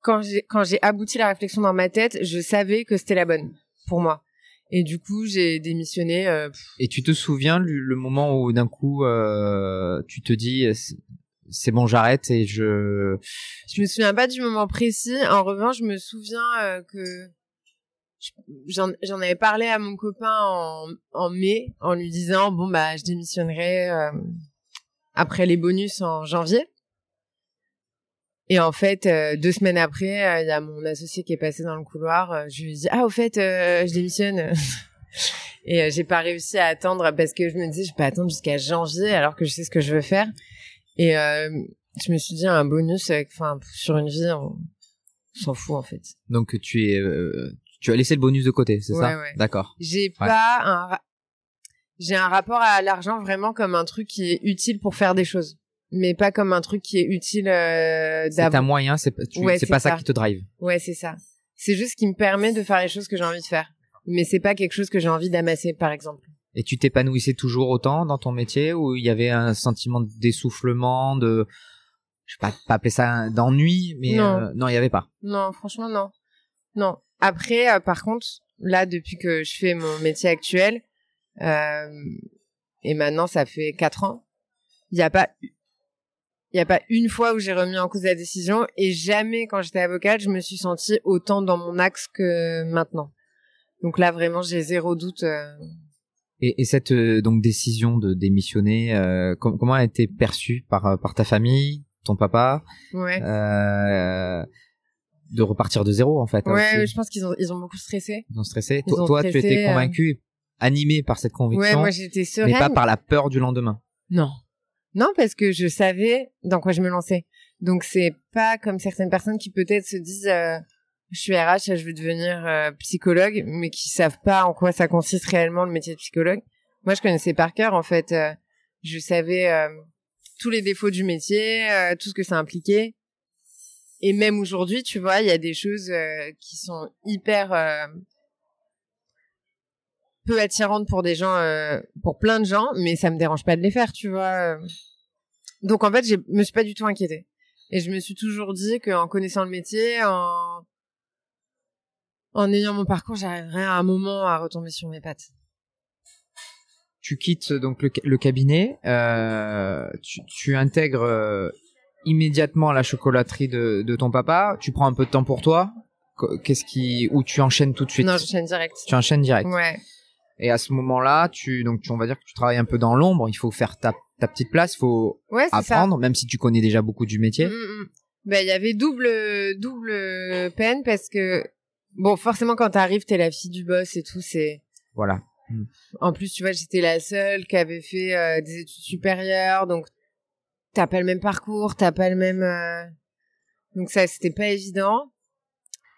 quand j'ai quand j'ai abouti la réflexion dans ma tête, je savais que c'était la bonne pour moi. Et du coup, j'ai démissionné. euh, Et tu te souviens le, le moment où d'un coup euh, tu te dis c'est- c'est bon j'arrête et je je me souviens pas du moment précis. En revanche, je me souviens euh, que j'en avais parlé à mon copain en, en mai en lui disant bon bah je démissionnerai euh, après les bonus en janvier. Et en fait, euh, deux semaines après, euh, il y a mon associé qui est passé dans le couloir. je lui ai dit ah au fait je démissionne. Et j'ai pas réussi à attendre parce que je me disais je peux attendre jusqu'à janvier alors que je sais ce que je veux faire. Et je me suis dit un bonus, enfin sur une vie, on s'en fout en fait. donc tu es tu as laissé le bonus de côté c'est Ouais, ça? Ouais. d'accord J'ai pas un, j'ai un rapport à l'argent vraiment comme un truc qui est utile pour faire des choses, mais pas comme un truc qui est utile euh, c'est un moyen c'est pas tu- Ouais, c'est c'est pas ça. ça. qui te drive Ouais, c'est ça. C'est juste ce qui me permet de faire les choses que j'ai envie de faire, mais c'est pas quelque chose que j'ai envie d'amasser, par exemple. et tu t'épanouissais toujours autant dans ton métier ou il y avait un sentiment d'essoufflement de je sais pas pas appeler ça d'ennui mais Non. euh, il y avait pas? Non, franchement, non. Non. Après, euh, par contre, là, depuis que je fais mon métier actuel, euh, et maintenant, ça fait quatre ans, il n'y a pas, il y a pas une fois où j'ai remis en cause la décision, et jamais, quand j'étais avocate, je me suis sentie autant dans mon axe que maintenant. Donc là, vraiment, j'ai zéro doute. euh, et, et cette euh, donc décision de démissionner com- comment a été perçue par par ta famille ton papa? Ouais. euh, de repartir de zéro en fait hein, ouais, je pense qu'ils ont, ils ont beaucoup stressé. Ils ont stressé. Ils Toi, ont toi, tu étais euh. convaincu, animé par cette Ouais, conviction, moi, j'étais sereine. mais pas par la peur du lendemain. Non. Non, parce que je savais dans quoi je me lançais. Donc c'est pas comme certaines personnes qui peut-être se disent euh, je suis RH, je veux devenir euh, psychologue, mais qui savent pas en quoi ça consiste réellement le métier de psychologue. Moi, je connaissais par cœur en fait. euh, je savais tous les défauts du métier, tout ce que ça impliquait. Et même aujourd'hui, tu vois, il y a des choses euh, qui sont hyper euh, peu attirantes pour des gens, euh, pour plein de gens, mais ça me dérange pas de les faire, tu vois. Donc en fait, je me suis pas du tout inquiétée. Et je me suis toujours dit qu'en connaissant le métier, en en ayant mon parcours, j'arriverai à un moment à retomber sur mes pattes. Tu quittes donc le, cabinet, tu intègres immédiatement la chocolaterie de, de ton papa. Tu prends un peu de temps pour toi. Qu- Qu'est-ce qui, ou tu enchaînes tout de suite? Non, j'enchaîne direct. Tu enchaînes direct. Ouais. Et à ce moment-là, tu donc tu, on va dire que tu travailles un peu dans l'ombre. Il faut faire ta, ta petite place, il faut Ouais, c'est ça. apprendre, même si tu connais déjà beaucoup du métier. Mm, mm. Ben, il y avait double, double peine parce que, bon, forcément, quand t'arrives, t'es la fille du boss et tout, c'est, Voilà. en plus, tu vois, j'étais la seule qui avait fait euh, des études supérieures, donc t'as pas le même parcours, t'as pas le même, euh, donc ça, c'était pas évident.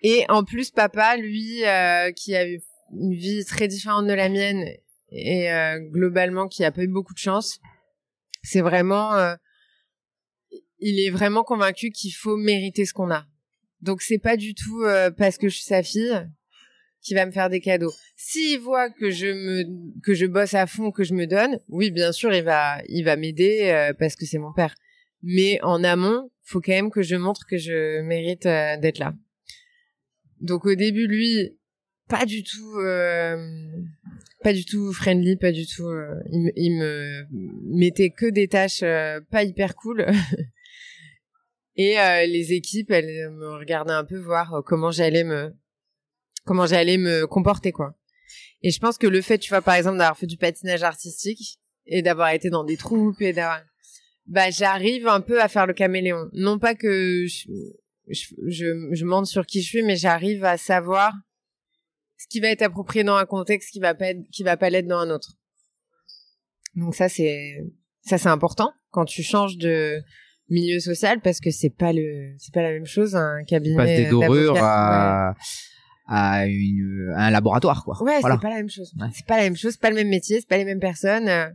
Et en plus, papa, lui, euh, qui a eu une vie très différente de la mienne et euh, globalement qui a pas eu beaucoup de chance, c'est vraiment, il est vraiment convaincu qu'il faut mériter ce qu'on a. Donc c'est pas du tout parce que je suis sa fille qui va me faire des cadeaux. S'il voit que je me que je bosse à fond, que je me donne, oui, bien sûr, il va il va m'aider euh, parce que c'est mon père. Mais en amont, faut quand même que je montre que je mérite euh, d'être là. Donc au début, lui, pas du tout, euh, pas du tout friendly, pas du tout. il, il me mettait que des tâches pas hyper cool. Et les équipes, elles me regardaient un peu voir comment j'allais me comment j'allais me comporter quoi. Et je pense que le fait, tu vois, par exemple, d'avoir fait du patinage artistique et d'avoir été dans des troupes et d'avoir, bah, j'arrive un peu à faire le caméléon. Non pas que je, je, je, je mente sur qui je suis, mais j'arrive à savoir ce qui va être approprié dans un contexte qui va pas être, qui va pas l'être dans un autre. Donc ça c'est ça c'est important quand tu changes de milieu social parce que c'est pas le c'est pas la même chose un cabinet. Tu passes des dorures à, à, une, à un laboratoire quoi. Ouais, Voilà. c'est pas la même chose. Ouais. C'est pas la même chose, c'est pas le même métier, c'est pas les mêmes personnes. euh.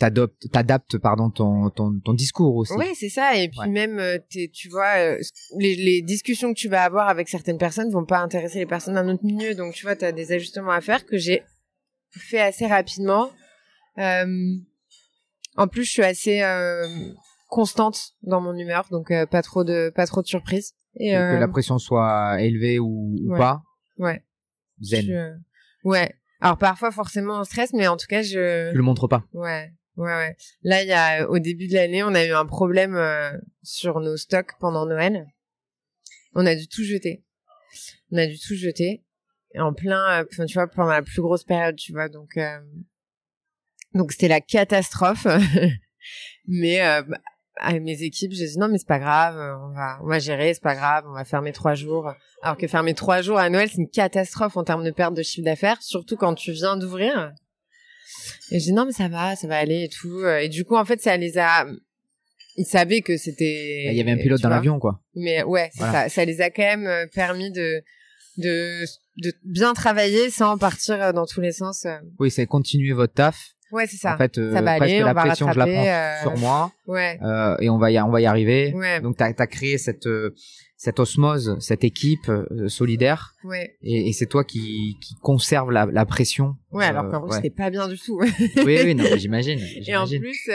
T'adoptes, t'adaptes pardon ton, ton ton discours aussi. Ouais, c'est ça. Et puis Ouais. même, euh, t'es- tu vois, euh, les, les discussions que tu vas avoir avec certaines personnes vont pas intéresser les personnes d'un autre milieu. Donc, tu vois, t'as des ajustements à faire que j'ai fait assez rapidement. Euh, en plus, je suis assez euh, constante dans mon humeur, donc euh, pas trop de pas trop de surprises. Et Que- Que la pression soit élevée ou, ou ouais. pas. Ouais, Zen. je- ouais. Alors parfois forcément on stresse, mais en tout cas je Tu le montres pas. Ouais, ouais, ouais. Là, il y a au début de l'année, on a eu un problème euh, sur nos stocks pendant Noël. On a dû tout jeter. On a dû tout jeter. Et en plein, euh, tu vois, pendant la plus grosse période, tu vois. Donc, euh, donc c'était la catastrophe. mais euh, à mes équipes, j'ai dit non, mais c'est pas grave, euh, on va, on va gérer, c'est pas grave, on va fermer trois jours. Alors que fermer trois jours à Noël, c'est une catastrophe en termes de perte de chiffre d'affaires, surtout quand tu viens d'ouvrir. Et j'ai dit non mais ça va, ça va aller et tout. Et du coup en fait ça les a, ils savaient que c'était. Il y avait un pilote dans l'avion quoi. Mais ouais, Voilà. ça. Ça les a quand même euh, permis de de de bien travailler sans partir euh, dans tous les sens. Oui, c'est continuer votre taf. Ouais c'est ça. En fait, euh, Ça va presque aller, la on va pression, je la rattraper, prends euh, sur moi Ouais. euh, et on va y, on va y arriver. Ouais. Donc, t'as as créé cette euh, cette osmose, cette équipe solidaire, Ouais. et, et c'est toi qui, qui conserve la, la pression. Ouais. Alors qu'en vrai c'était pas bien du tout. oui, oui, non, j'imagine. Et en plus,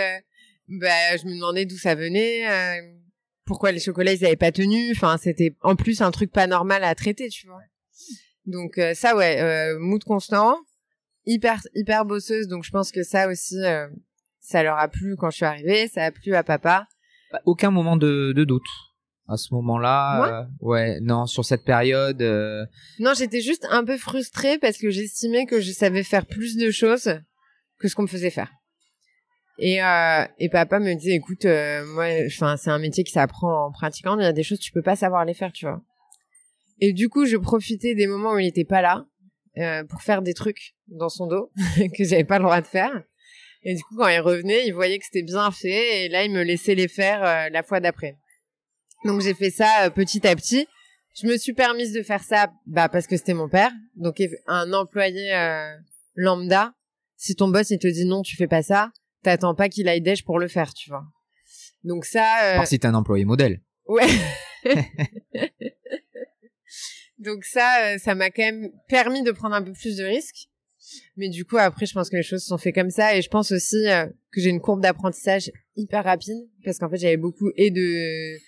bah, je me demandais d'où ça venait, pourquoi les chocolats ils avaient pas tenu. Enfin, c'était en plus un truc pas normal à traiter, tu vois. Donc ça, ouais, mood constant, hyper hyper bosseuse. Donc je pense que ça aussi, euh, ça leur a plu quand je suis arrivée, ça a plu à papa. Bah, aucun moment de, de doute à ce moment-là. Euh, ouais, non, sur cette période. euh, Non, j'étais juste un peu frustrée parce que j'estimais que je savais faire plus de choses que ce qu'on me faisait faire. Et, euh, et papa me disait, écoute, euh, moi, enfin, c'est un métier qui s'apprend en pratiquant. Il y a des choses tu peux pas savoir les faire, tu vois. Et du coup, je profitais des moments où il était pas là euh, pour faire des trucs dans son dos que j'avais pas le droit de faire. Et du coup, quand il revenait, il voyait que c'était bien fait et là, il me laissait les faire euh, la fois d'après. Donc j'ai fait ça euh, petit à petit. Je me suis permise de faire ça bah parce que c'était mon père. Donc un employé lambda, si ton boss il te dit non, tu fais pas ça, t'attends pas qu'il aille déj pour le faire, tu vois. Donc ça euh, si t'es un employé modèle. ouais. Donc ça euh, ça m'a quand même permis de prendre un peu plus de risques. Mais du coup après je pense que les choses se sont faites comme ça et je pense aussi euh, que j'ai une courbe d'apprentissage hyper rapide parce qu'en fait j'avais beaucoup et de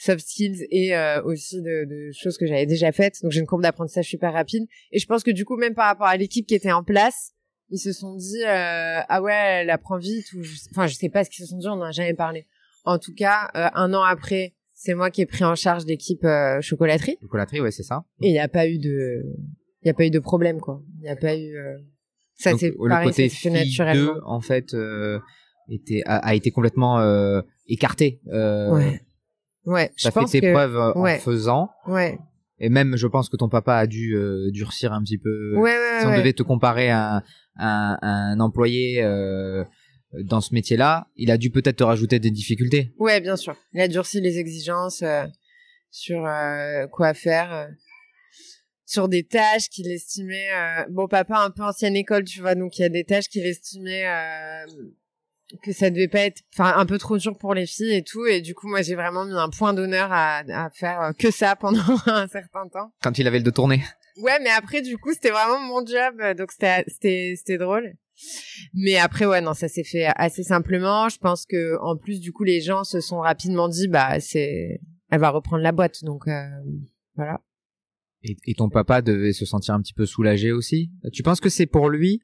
soft skills et euh, aussi de, de choses que j'avais déjà faites. Donc j'ai une courbe d'apprentissage super rapide. Et je pense que du coup, même par rapport à l'équipe qui était en place, ils se sont dit euh, ah ouais, elle apprend vite je... enfin je sais pas ce qu'ils se sont dit, on n'en a jamais parlé. En tout cas, euh, un an après, c'est moi qui ai pris en charge l'équipe euh, chocolaterie Chocolaterie, ouais, c'est ça. et il n'y a pas eu de il y a pas eu de problème quoi. Il n'y a pas eu euh, ça c'est pareil, côté ça fait naturellement. 2, en fait, euh, était, a, a été complètement euh, écarté. Euh, Ouais. Ouais, T'as fait tes que preuves ouais. en faisant. ouais. Et même, je pense que ton papa a dû euh, durcir un petit peu. Ouais ouais si on devait te comparer à un, à à un employé euh, dans ce métier-là, il a dû peut-être te rajouter des difficultés. Ouais, bien sûr. Il a durci les exigences euh, sur euh, quoi faire, euh, sur des tâches qu'il estimait. euh, Bon, papa un peu ancienne école, tu vois, donc il y a des tâches qu'il estimait euh, que ça devait pas être, enfin, un peu trop dur pour les filles et tout. Et du coup, moi, j'ai vraiment mis un point d'honneur à, à faire euh, que ça pendant un certain temps. Quand il avait le dos tourné. Ouais, mais après, du coup, c'était vraiment mon job, euh, donc c'était drôle. Mais après, ouais, non, ça s'est fait assez simplement. Je pense que en plus, du coup, les gens se sont rapidement dit, bah, c'est, elle va reprendre la boîte, donc euh, voilà. Et, et ton papa devait se sentir un petit peu soulagé aussi? Tu penses que c'est pour lui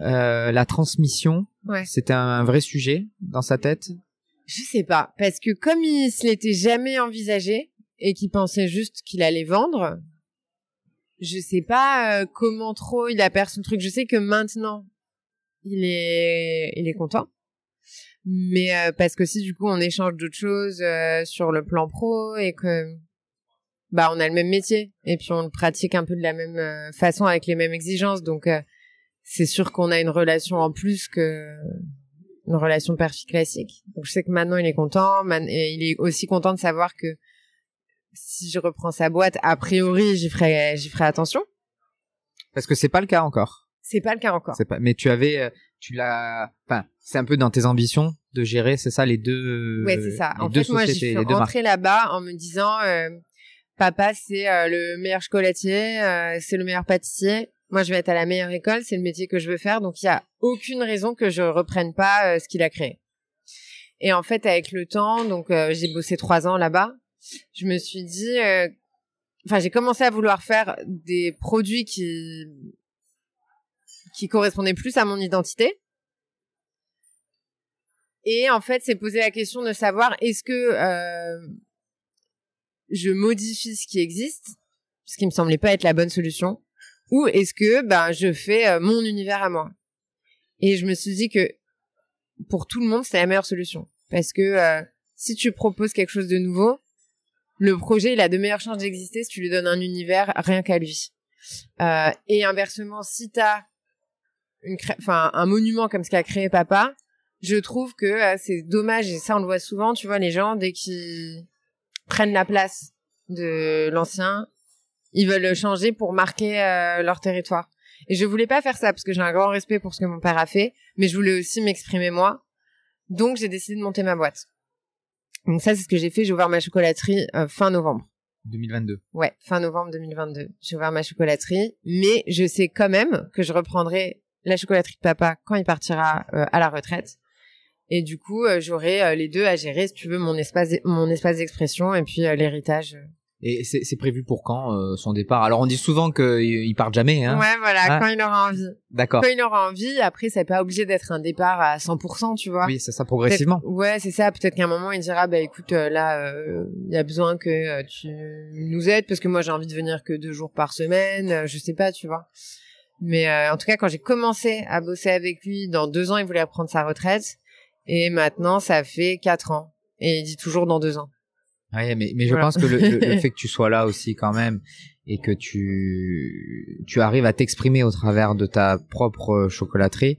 euh, la transmission? Ouais. C'était un vrai sujet dans sa tête? Je sais pas, parce que comme il se l'était jamais envisagé et qu'il pensait juste qu'il allait vendre, je sais pas euh, comment trop il a perçu le truc. Je sais que maintenant, il est, il est content. Mais euh, parce que si du coup on échange d'autres choses euh, sur le plan pro et que bah on a le même métier et puis on le pratique un peu de la même euh, façon avec les mêmes exigences. Donc euh, c'est sûr qu'on a une relation en plus que une relation perfide classique. Donc je sais que maintenant il est content, et il est aussi content de savoir que si je reprends sa boîte, a priori j'y ferai j'y ferai attention. Parce que c'est pas le cas encore. C'est pas le cas encore. C'est pas. Mais tu avais, euh, tu l'as. Enfin, c'est un peu dans tes ambitions de gérer, c'est ça, les deux. Ouais, c'est ça. En fait, moi, je suis rentrée là-bas en me disant, euh, papa, c'est euh, le meilleur chocolatier, c'est le meilleur pâtissier. Moi, je vais être à la meilleure école, c'est le métier que je veux faire, donc il y a aucune raison que je reprenne pas ce qu'il a créé. Et en fait, avec le temps, donc j'ai bossé trois ans là-bas, je me suis dit, enfin, j'ai commencé à vouloir faire des produits qui qui correspondait plus à mon identité. Et en fait, c'est poser la question de savoir est-ce que euh, je modifie ce qui existe, ce qui me semblait pas être la bonne solution, ou est-ce que ben je fais euh, mon univers à moi? Et je me suis dit que pour tout le monde, c'est la meilleure solution, parce que euh, si tu proposes quelque chose de nouveau, le projet il a de meilleures chances d'exister si tu lui donnes un univers rien qu'à lui. et inversement, si t'as enfin un monument comme ce qu'a créé papa, je trouve que euh, c'est dommage et ça on le voit souvent, tu vois les gens dès qu'ils prennent la place de l'ancien, ils veulent le changer pour marquer euh, leur territoire. Et je voulais pas faire ça parce que j'ai un grand respect pour ce que mon père a fait, mais je voulais aussi m'exprimer moi. Donc j'ai décidé de monter ma boîte. Donc ça c'est ce que j'ai fait, j'ai ouvert ma chocolaterie euh, fin novembre. 2022. Ouais, fin novembre 2022. J'ai ouvert ma chocolaterie, mais je sais quand même que je reprendrai la chocolaterie de papa quand il partira euh, à la retraite. Et du coup, euh, j'aurai euh, les deux à gérer, si tu veux, mon espace, mon espace d'expression et puis l'héritage. Et c'est prévu pour quand son départ? Alors on dit souvent qu'il part jamais. Hein ouais, voilà, ah. quand il aura envie. D'accord. Quand il aura envie. Après, c'est pas obligé d'être un départ à 100%, tu vois. Oui, c'est ça progressivement. Ouais, c'est ça. Peut-être qu'à un moment il dira, bah écoute, là, il y a besoin que tu nous aides parce que moi j'ai envie de venir que deux jours par semaine. je sais pas, tu vois. Mais euh, en tout cas, quand j'ai commencé à bosser avec lui, dans deux ans, il voulait prendre sa retraite. Et maintenant, ça fait quatre ans. Et il dit toujours dans deux ans. Ouais, mais, mais je pense que le, le, fait que tu sois là aussi quand même et que tu, tu arrives à t'exprimer au travers de ta propre chocolaterie,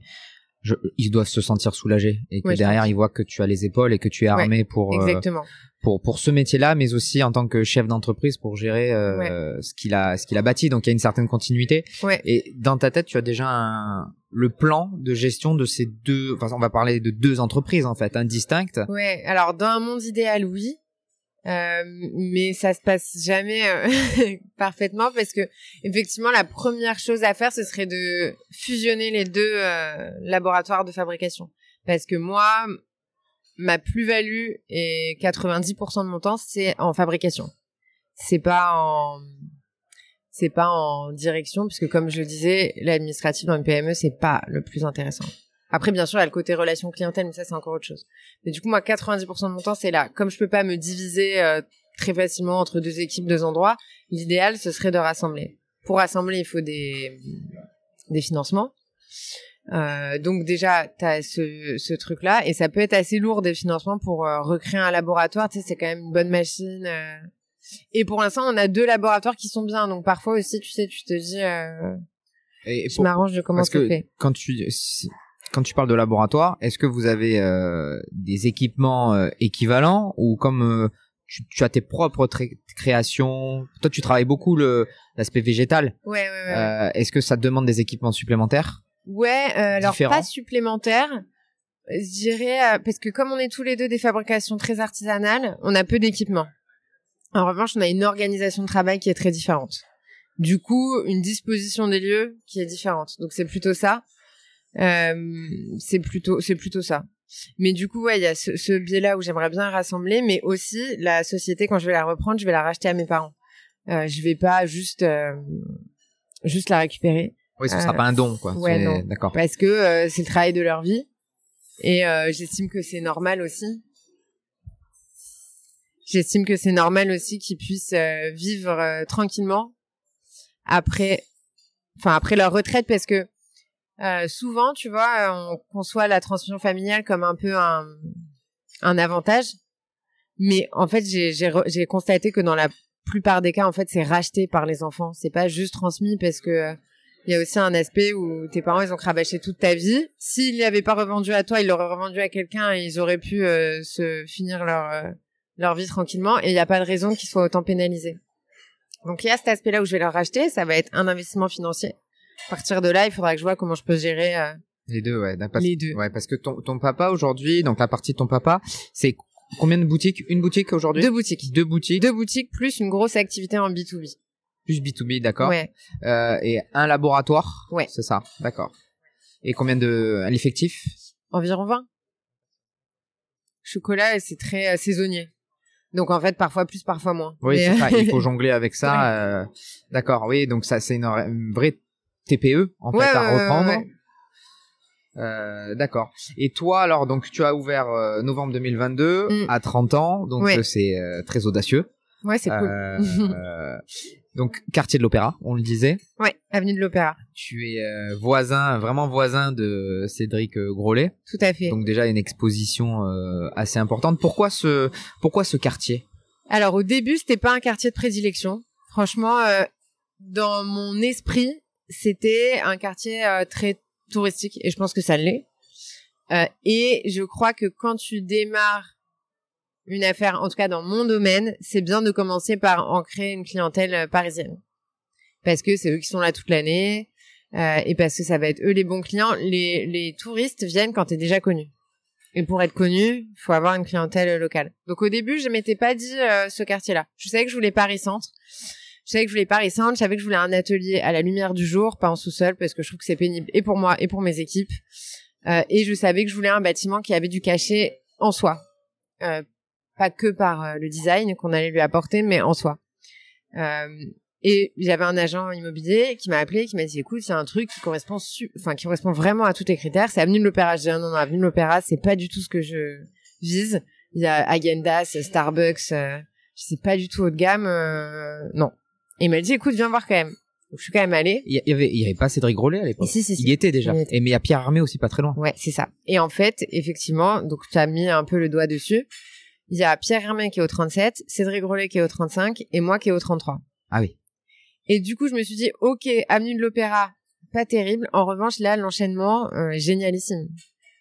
je, ils doivent se sentir soulagés et que derrière ils voient que tu as les épaules et que tu es armé pour euh, exactement pour pour ce métier-là, mais aussi en tant que chef d'entreprise pour gérer euh, ce qu'il a ce qu'il a bâti. Donc il y a une certaine continuité. Ouais. Et dans ta tête, tu as déjà un, le plan de gestion de ces deux. Enfin, on va parler de deux entreprises en fait, indistinctes. Ouais. Alors dans un monde idéal, oui. Euh, mais ça se passe jamais euh, parfaitement parce que effectivement la première chose à faire ce serait de fusionner les deux laboratoires de fabrication parce que moi ma plus-value et 90% de mon temps, c'est en fabrication. C'est pas en, c'est pas en direction, puisque comme je le disais, l'administratif dans une PME, c'est pas le plus intéressant. Après, bien sûr, il y a le côté relation clientèle, mais ça, c'est encore autre chose. Mais du coup, moi, 90% de mon temps, c'est là. Comme je peux pas me diviser euh, très facilement entre deux équipes, deux endroits, l'idéal, ce serait de rassembler. Pour rassembler, il faut des, des financements. Euh, donc déjà, tu as ce, ce truc-là, et ça peut être assez lourd des financements pour euh, recréer un laboratoire. Tu sais, c'est quand même une bonne machine. Euh. Et pour l'instant, on a deux laboratoires qui sont bien. Donc parfois aussi, tu sais, tu te dis, et je m'arrange de comment c'est fait. Quand tu quand tu parles de laboratoire, est-ce que vous avez des équipements équivalents ou comme tu, tu, as tes propres créations? Toi, tu travailles beaucoup l'aspect végétal. Ouais, ouais, ouais. est-ce que ça te demande des équipements supplémentaires? Ouais, euh, alors pas supplémentaire. Je dirais euh, parce que comme on est tous les deux des fabrications très artisanales, on a peu d'équipement. En revanche, on a une organisation de travail qui est très différente. Du coup, une disposition des lieux qui est différente. Donc c'est plutôt ça. Euh, c'est plutôt c'est plutôt ça. Mais du coup, ouais, il y a ce, ce biais-là où j'aimerais bien rassembler, mais aussi la société quand je vais la reprendre, je vais la racheter à mes parents. Euh, je vais pas juste euh, juste la récupérer. Oui, ce sera pas un don, quoi. Ouais, non. D'accord. Parce que euh, c'est le travail de leur vie. Et euh, j'estime que c'est normal aussi. J'estime que c'est normal aussi qu'ils puissent euh, vivre tranquillement après, enfin après leur retraite, parce que souvent, tu vois, on conçoit la transmission familiale comme un peu un, un avantage. Mais en fait, j'ai constaté que dans la plupart des cas, en fait, c'est racheté par les enfants. C'est pas juste transmis parce que il y a aussi un aspect où tes parents ils ont cravaché toute ta vie. S'ils n'y avaient pas revendu à toi, ils l'auraient revendu à quelqu'un et ils auraient pu euh, se finir leur euh, leur vie tranquillement. Et il n'y a pas de raison qu'ils soient autant pénalisés. Donc il y a cet aspect-là où je vais leur racheter. Ça va être un investissement financier. À partir de là, il faudra que je vois comment je peux gérer. Euh, les deux, ouais. Les deux. Ouais, parce que ton, ton papa aujourd'hui, donc la partie de ton papa, c'est combien de boutiques? Une boutique aujourd'hui? Deux boutiques. Deux boutiques. Deux boutiques plus une grosse activité en B2B. Plus B2B, d'accord. Ouais. Euh, et un laboratoire. Ouais. C'est ça, d'accord. Et combien de l'effectif? Environ 20. Chocolat, c'est très euh, saisonnier. Donc en fait, parfois plus, parfois moins. Oui, c'est ça. Il faut jongler avec ça. Euh, d'accord. Oui, donc ça, c'est une, vraie TPE en fait à reprendre. Euh, d'accord. Et toi, alors, donc, tu as ouvert euh, novembre 2022 mm. à 30 ans, donc c'est euh, très audacieux. Ouais, c'est cool. Euh, donc, quartier de l'Opéra, on le disait. Ouais, avenue de l'Opéra. Tu es voisin, vraiment voisin de Cédric Grolet. Tout à fait. Donc déjà une exposition assez importante. Pourquoi ce, pourquoi ce quartier? Alors au début, c'était pas un quartier de prédilection. Franchement, dans mon esprit, c'était un quartier très touristique et je pense que ça l'est. Euh, et je crois que quand tu démarres une affaire, en tout cas dans mon domaine, c'est bien de commencer par en créer une clientèle euh, parisienne. Parce que c'est eux qui sont là toute l'année euh, et parce que ça va être eux les bons clients. Les, les touristes viennent quand tu es déjà connu. Et pour être connu, faut avoir une clientèle locale. Donc au début, je m'étais pas dit euh, ce quartier-là. Je savais que je voulais Paris Centre. Je savais que je voulais Paris Centre, je savais que je voulais un atelier à la lumière du jour, pas en sous-sol, parce que je trouve que c'est pénible et pour moi et pour mes équipes. Euh, et je savais que je voulais un bâtiment qui avait du cachet en soi, euh, pas que par euh, le design qu'on allait lui apporter, mais en soi. Euh, et j'avais un agent immobilier qui m'a appelé, qui m'a dit écoute, a un truc qui correspond, enfin qui correspond vraiment à tous tes critères. C'est Avenue de l'Opéra. Je dis non, non, Avenue de l'Opéra, c'est pas du tout ce que je vise. Il y a Agendas, Starbucks, euh, sais pas du tout haut de gamme. non, et il m'a dit, écoute, viens voir quand même. Donc, je suis quand même allée. Il y avait, il y avait pas Cédric Grolet à l'époque. Si, si, si. Il y était déjà. Et mais il y a Pierre Armé aussi pas très loin. Ouais, c'est ça. Et en fait, effectivement, donc tu as mis un peu le doigt dessus. Il y a Pierre Armé qui est au 37, Cédric Grolet qui est au 35 et moi qui est au 33. Ah oui. Et du coup, je me suis dit, ok, avenue de l'Opéra, pas terrible. En revanche, là, l'enchaînement, euh, génialissime.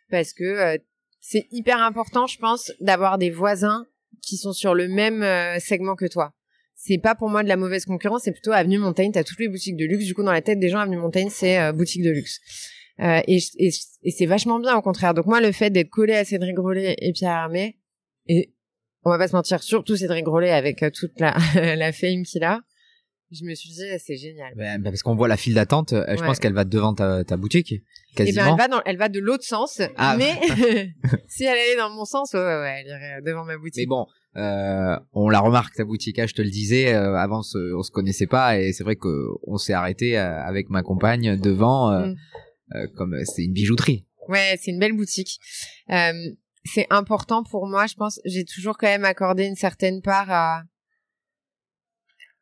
Parce que euh, c'est hyper important, je pense, d'avoir des voisins qui sont sur le même euh, segment que toi c'est pas pour moi de la mauvaise concurrence, c'est plutôt Avenue Montaigne, t'as toutes les boutiques de luxe. Du coup, dans la tête des gens, Avenue Montaigne, c'est euh, boutique de luxe. Euh, et, et, c'est vachement bien, au contraire. Donc moi, le fait d'être collé à Cédric Grolet et Pierre et on va pas se mentir, surtout Cédric Grolet avec euh, toute la, la fame qu'il a, je me suis dit, c'est génial. Ben, ben, parce qu'on voit la file d'attente, je pense qu'elle va devant ta, ta boutique, quasiment. Et ben, elle va, dans, elle va de l'autre sens, ah. mais si elle allait dans mon sens, ouais, ouais, elle irait devant ma boutique. Mais bon, euh, on la remarque ta boutique, hein, je te le disais, euh, avant on se connaissait pas et c'est vrai que on s'est arrêté euh, avec ma compagne devant, euh, mm. comme c'est une bijouterie. Ouais, c'est une belle boutique. C'est important pour moi, je pense. J'ai toujours quand même accordé une certaine part à,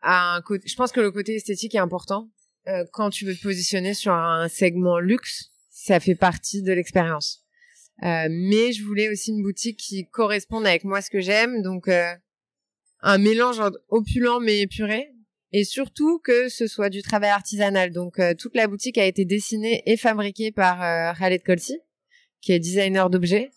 à un côté. Je pense que le côté esthétique est important. quand tu veux te positionner sur un segment luxe, ça fait partie de l'expérience. Euh, mais je voulais aussi une boutique qui corresponde avec moi ce que j'aime, donc euh, un mélange opulent mais épuré, et surtout que ce soit du travail artisanal. Donc euh, toute la boutique a été dessinée et fabriquée par Khaled Kolsi, qui est designer d'objets.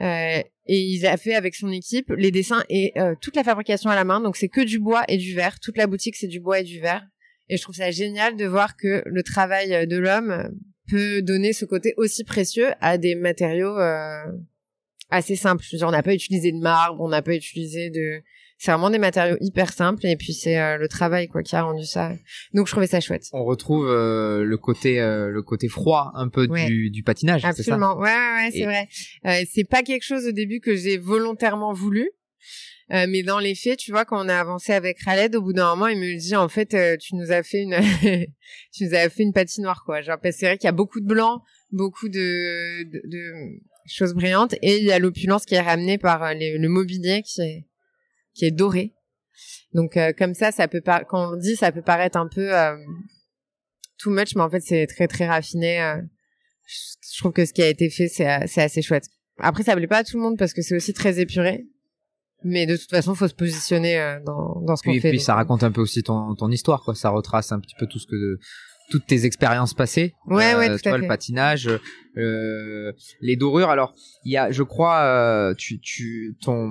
Et il a fait avec son équipe les dessins et toute la fabrication à la main. Donc c'est que du bois et du verre. Toute la boutique c'est du bois et du verre. Et je trouve ça génial de voir que le travail de l'homme peut donner ce côté aussi précieux à des matériaux euh, assez simples. Je veux dire, on n'a pas utilisé de marbre, on n'a pas utilisé de... C'est vraiment des matériaux hyper simples et puis c'est euh, le travail quoi qui a rendu ça. Donc je trouvais ça chouette. On retrouve euh, le côté le côté froid un peu du, du patinage. Absolument. ouais ouais, ouais c'est vrai. c'est pas quelque chose au début que j'ai volontairement voulu. Euh, mais dans les faits, tu vois, quand on a avancé avec Khaled, au bout d'un moment, il me dit en fait, euh, tu nous as fait une, tu nous as fait une patinoire quoi. Genre, c'est vrai qu'il y a beaucoup de blanc, beaucoup de, de, de, choses brillantes, et il y a l'opulence qui est ramenée par euh, le mobilier qui est qui est doré. Donc comme ça, ça peut quand on dit, ça peut paraître un peu too much, mais en fait, c'est très très raffiné. je trouve que ce qui a été fait, c'est c'est assez chouette. Après, ça plaît pas à tout le monde parce que c'est aussi très épuré. Mais de toute façon, faut se positionner dans, dans ce qu'on fait. Et puis ça raconte un peu aussi ton, ton histoire, quoi. Ça retrace un petit peu tout ce que toutes tes expériences passées. Ouais, ouais, tout tu vois, le patinage, euh, les dorures. Alors, il y a, je crois, euh, tu, tu, ton,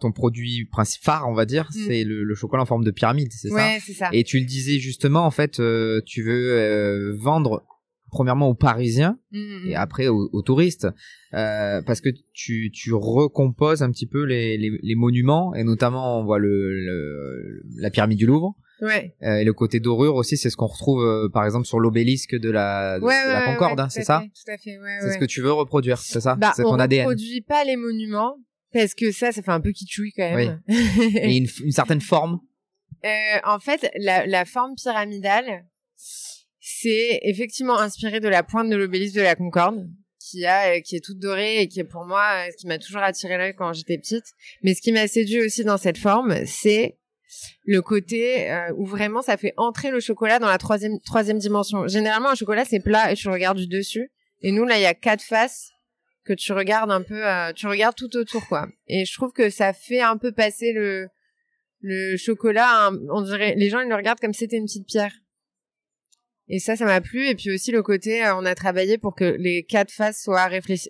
ton produit principal phare, on va dire, mm. c'est le, le, chocolat en forme de pyramide, c'est ça? Ouais, c'est ça. Et tu le disais justement, en fait, euh, tu veux euh, vendre premièrement aux Parisiens mm, mm, et après aux, aux touristes, euh, parce que tu, tu recomposes un petit peu les, les, les monuments et notamment on voit le, le, la pyramide du Louvre. Ouais. Euh, et le côté dorure aussi, c'est ce qu'on retrouve euh, par exemple sur l'obélisque de la, de, la Concorde, hein, c'est ça Tout à fait. c'est ce que tu veux reproduire, c'est ça bah, C'est ton ADN. On ne produit pas les monuments parce que ça, ça fait un peu kitschouille quand même. Oui. et une, une, certaine forme. Euh, en fait, la, la forme pyramidale, c'est effectivement inspiré de la pointe de l'obélisque de la Concorde qui a qui est toute dorée et qui est pour moi ce qui m'a toujours attiré l'œil quand j'étais petite mais ce qui m'a séduit aussi dans cette forme c'est le côté euh, où vraiment ça fait entrer le chocolat dans la troisième troisième dimension. Généralement un chocolat c'est plat et tu regardes du dessus. Et nous là il y a quatre faces que tu regardes un peu, euh, tu regardes tout autour quoi. Et je trouve que ça fait un peu passer le le chocolat. on dirait les gens ils le regardent comme c'était une petite pierre. Et ça, ça m'a plu. Et puis aussi le côté, euh, on a travaillé pour que les quatre faces soient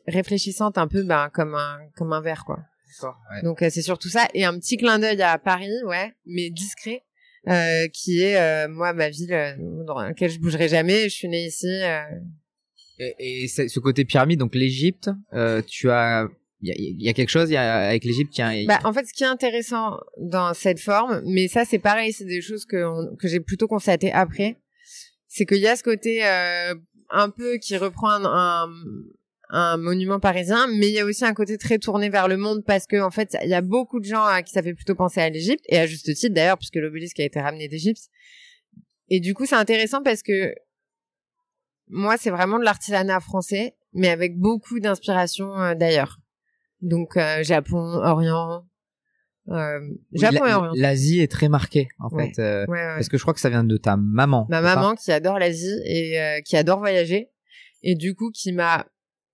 réfléchissantes un peu, ben, comme un comme un verre, quoi. Donc euh, c'est surtout ça et un petit clin d'œil à Paris, ouais, mais discret, euh, qui est euh, moi ma ville dans laquelle je bougerai jamais. Je suis née ici. Et, et ce côté pyramide, donc l'Égypte, tu as il y a, quelque chose y a, avec l'Égypte qui a... bah, en fait ce qui est intéressant dans cette forme mais ça c'est pareil c'est des choses que que j'ai plutôt constaté après c'est qu'il y a ce côté un peu qui reprend un, un monument parisien, mais il y a aussi un côté très tourné vers le monde parce que en fait, il y a beaucoup de gens à qui ça fait plutôt penser à l'Égypte et à juste titre d'ailleurs puisque l'obélisque a été ramené d'Égypte. Et du coup, c'est intéressant parce que moi, c'est vraiment de l'artisanat français, mais avec beaucoup d'inspiration euh, d'ailleurs. Donc euh, Japon, Orient, euh, Japon et Orient. L'Asie est très marquée en fait, euh, parce que je crois que ça vient de ta maman. Ma maman qui adore l'Asie et qui adore voyager et du coup qui m'a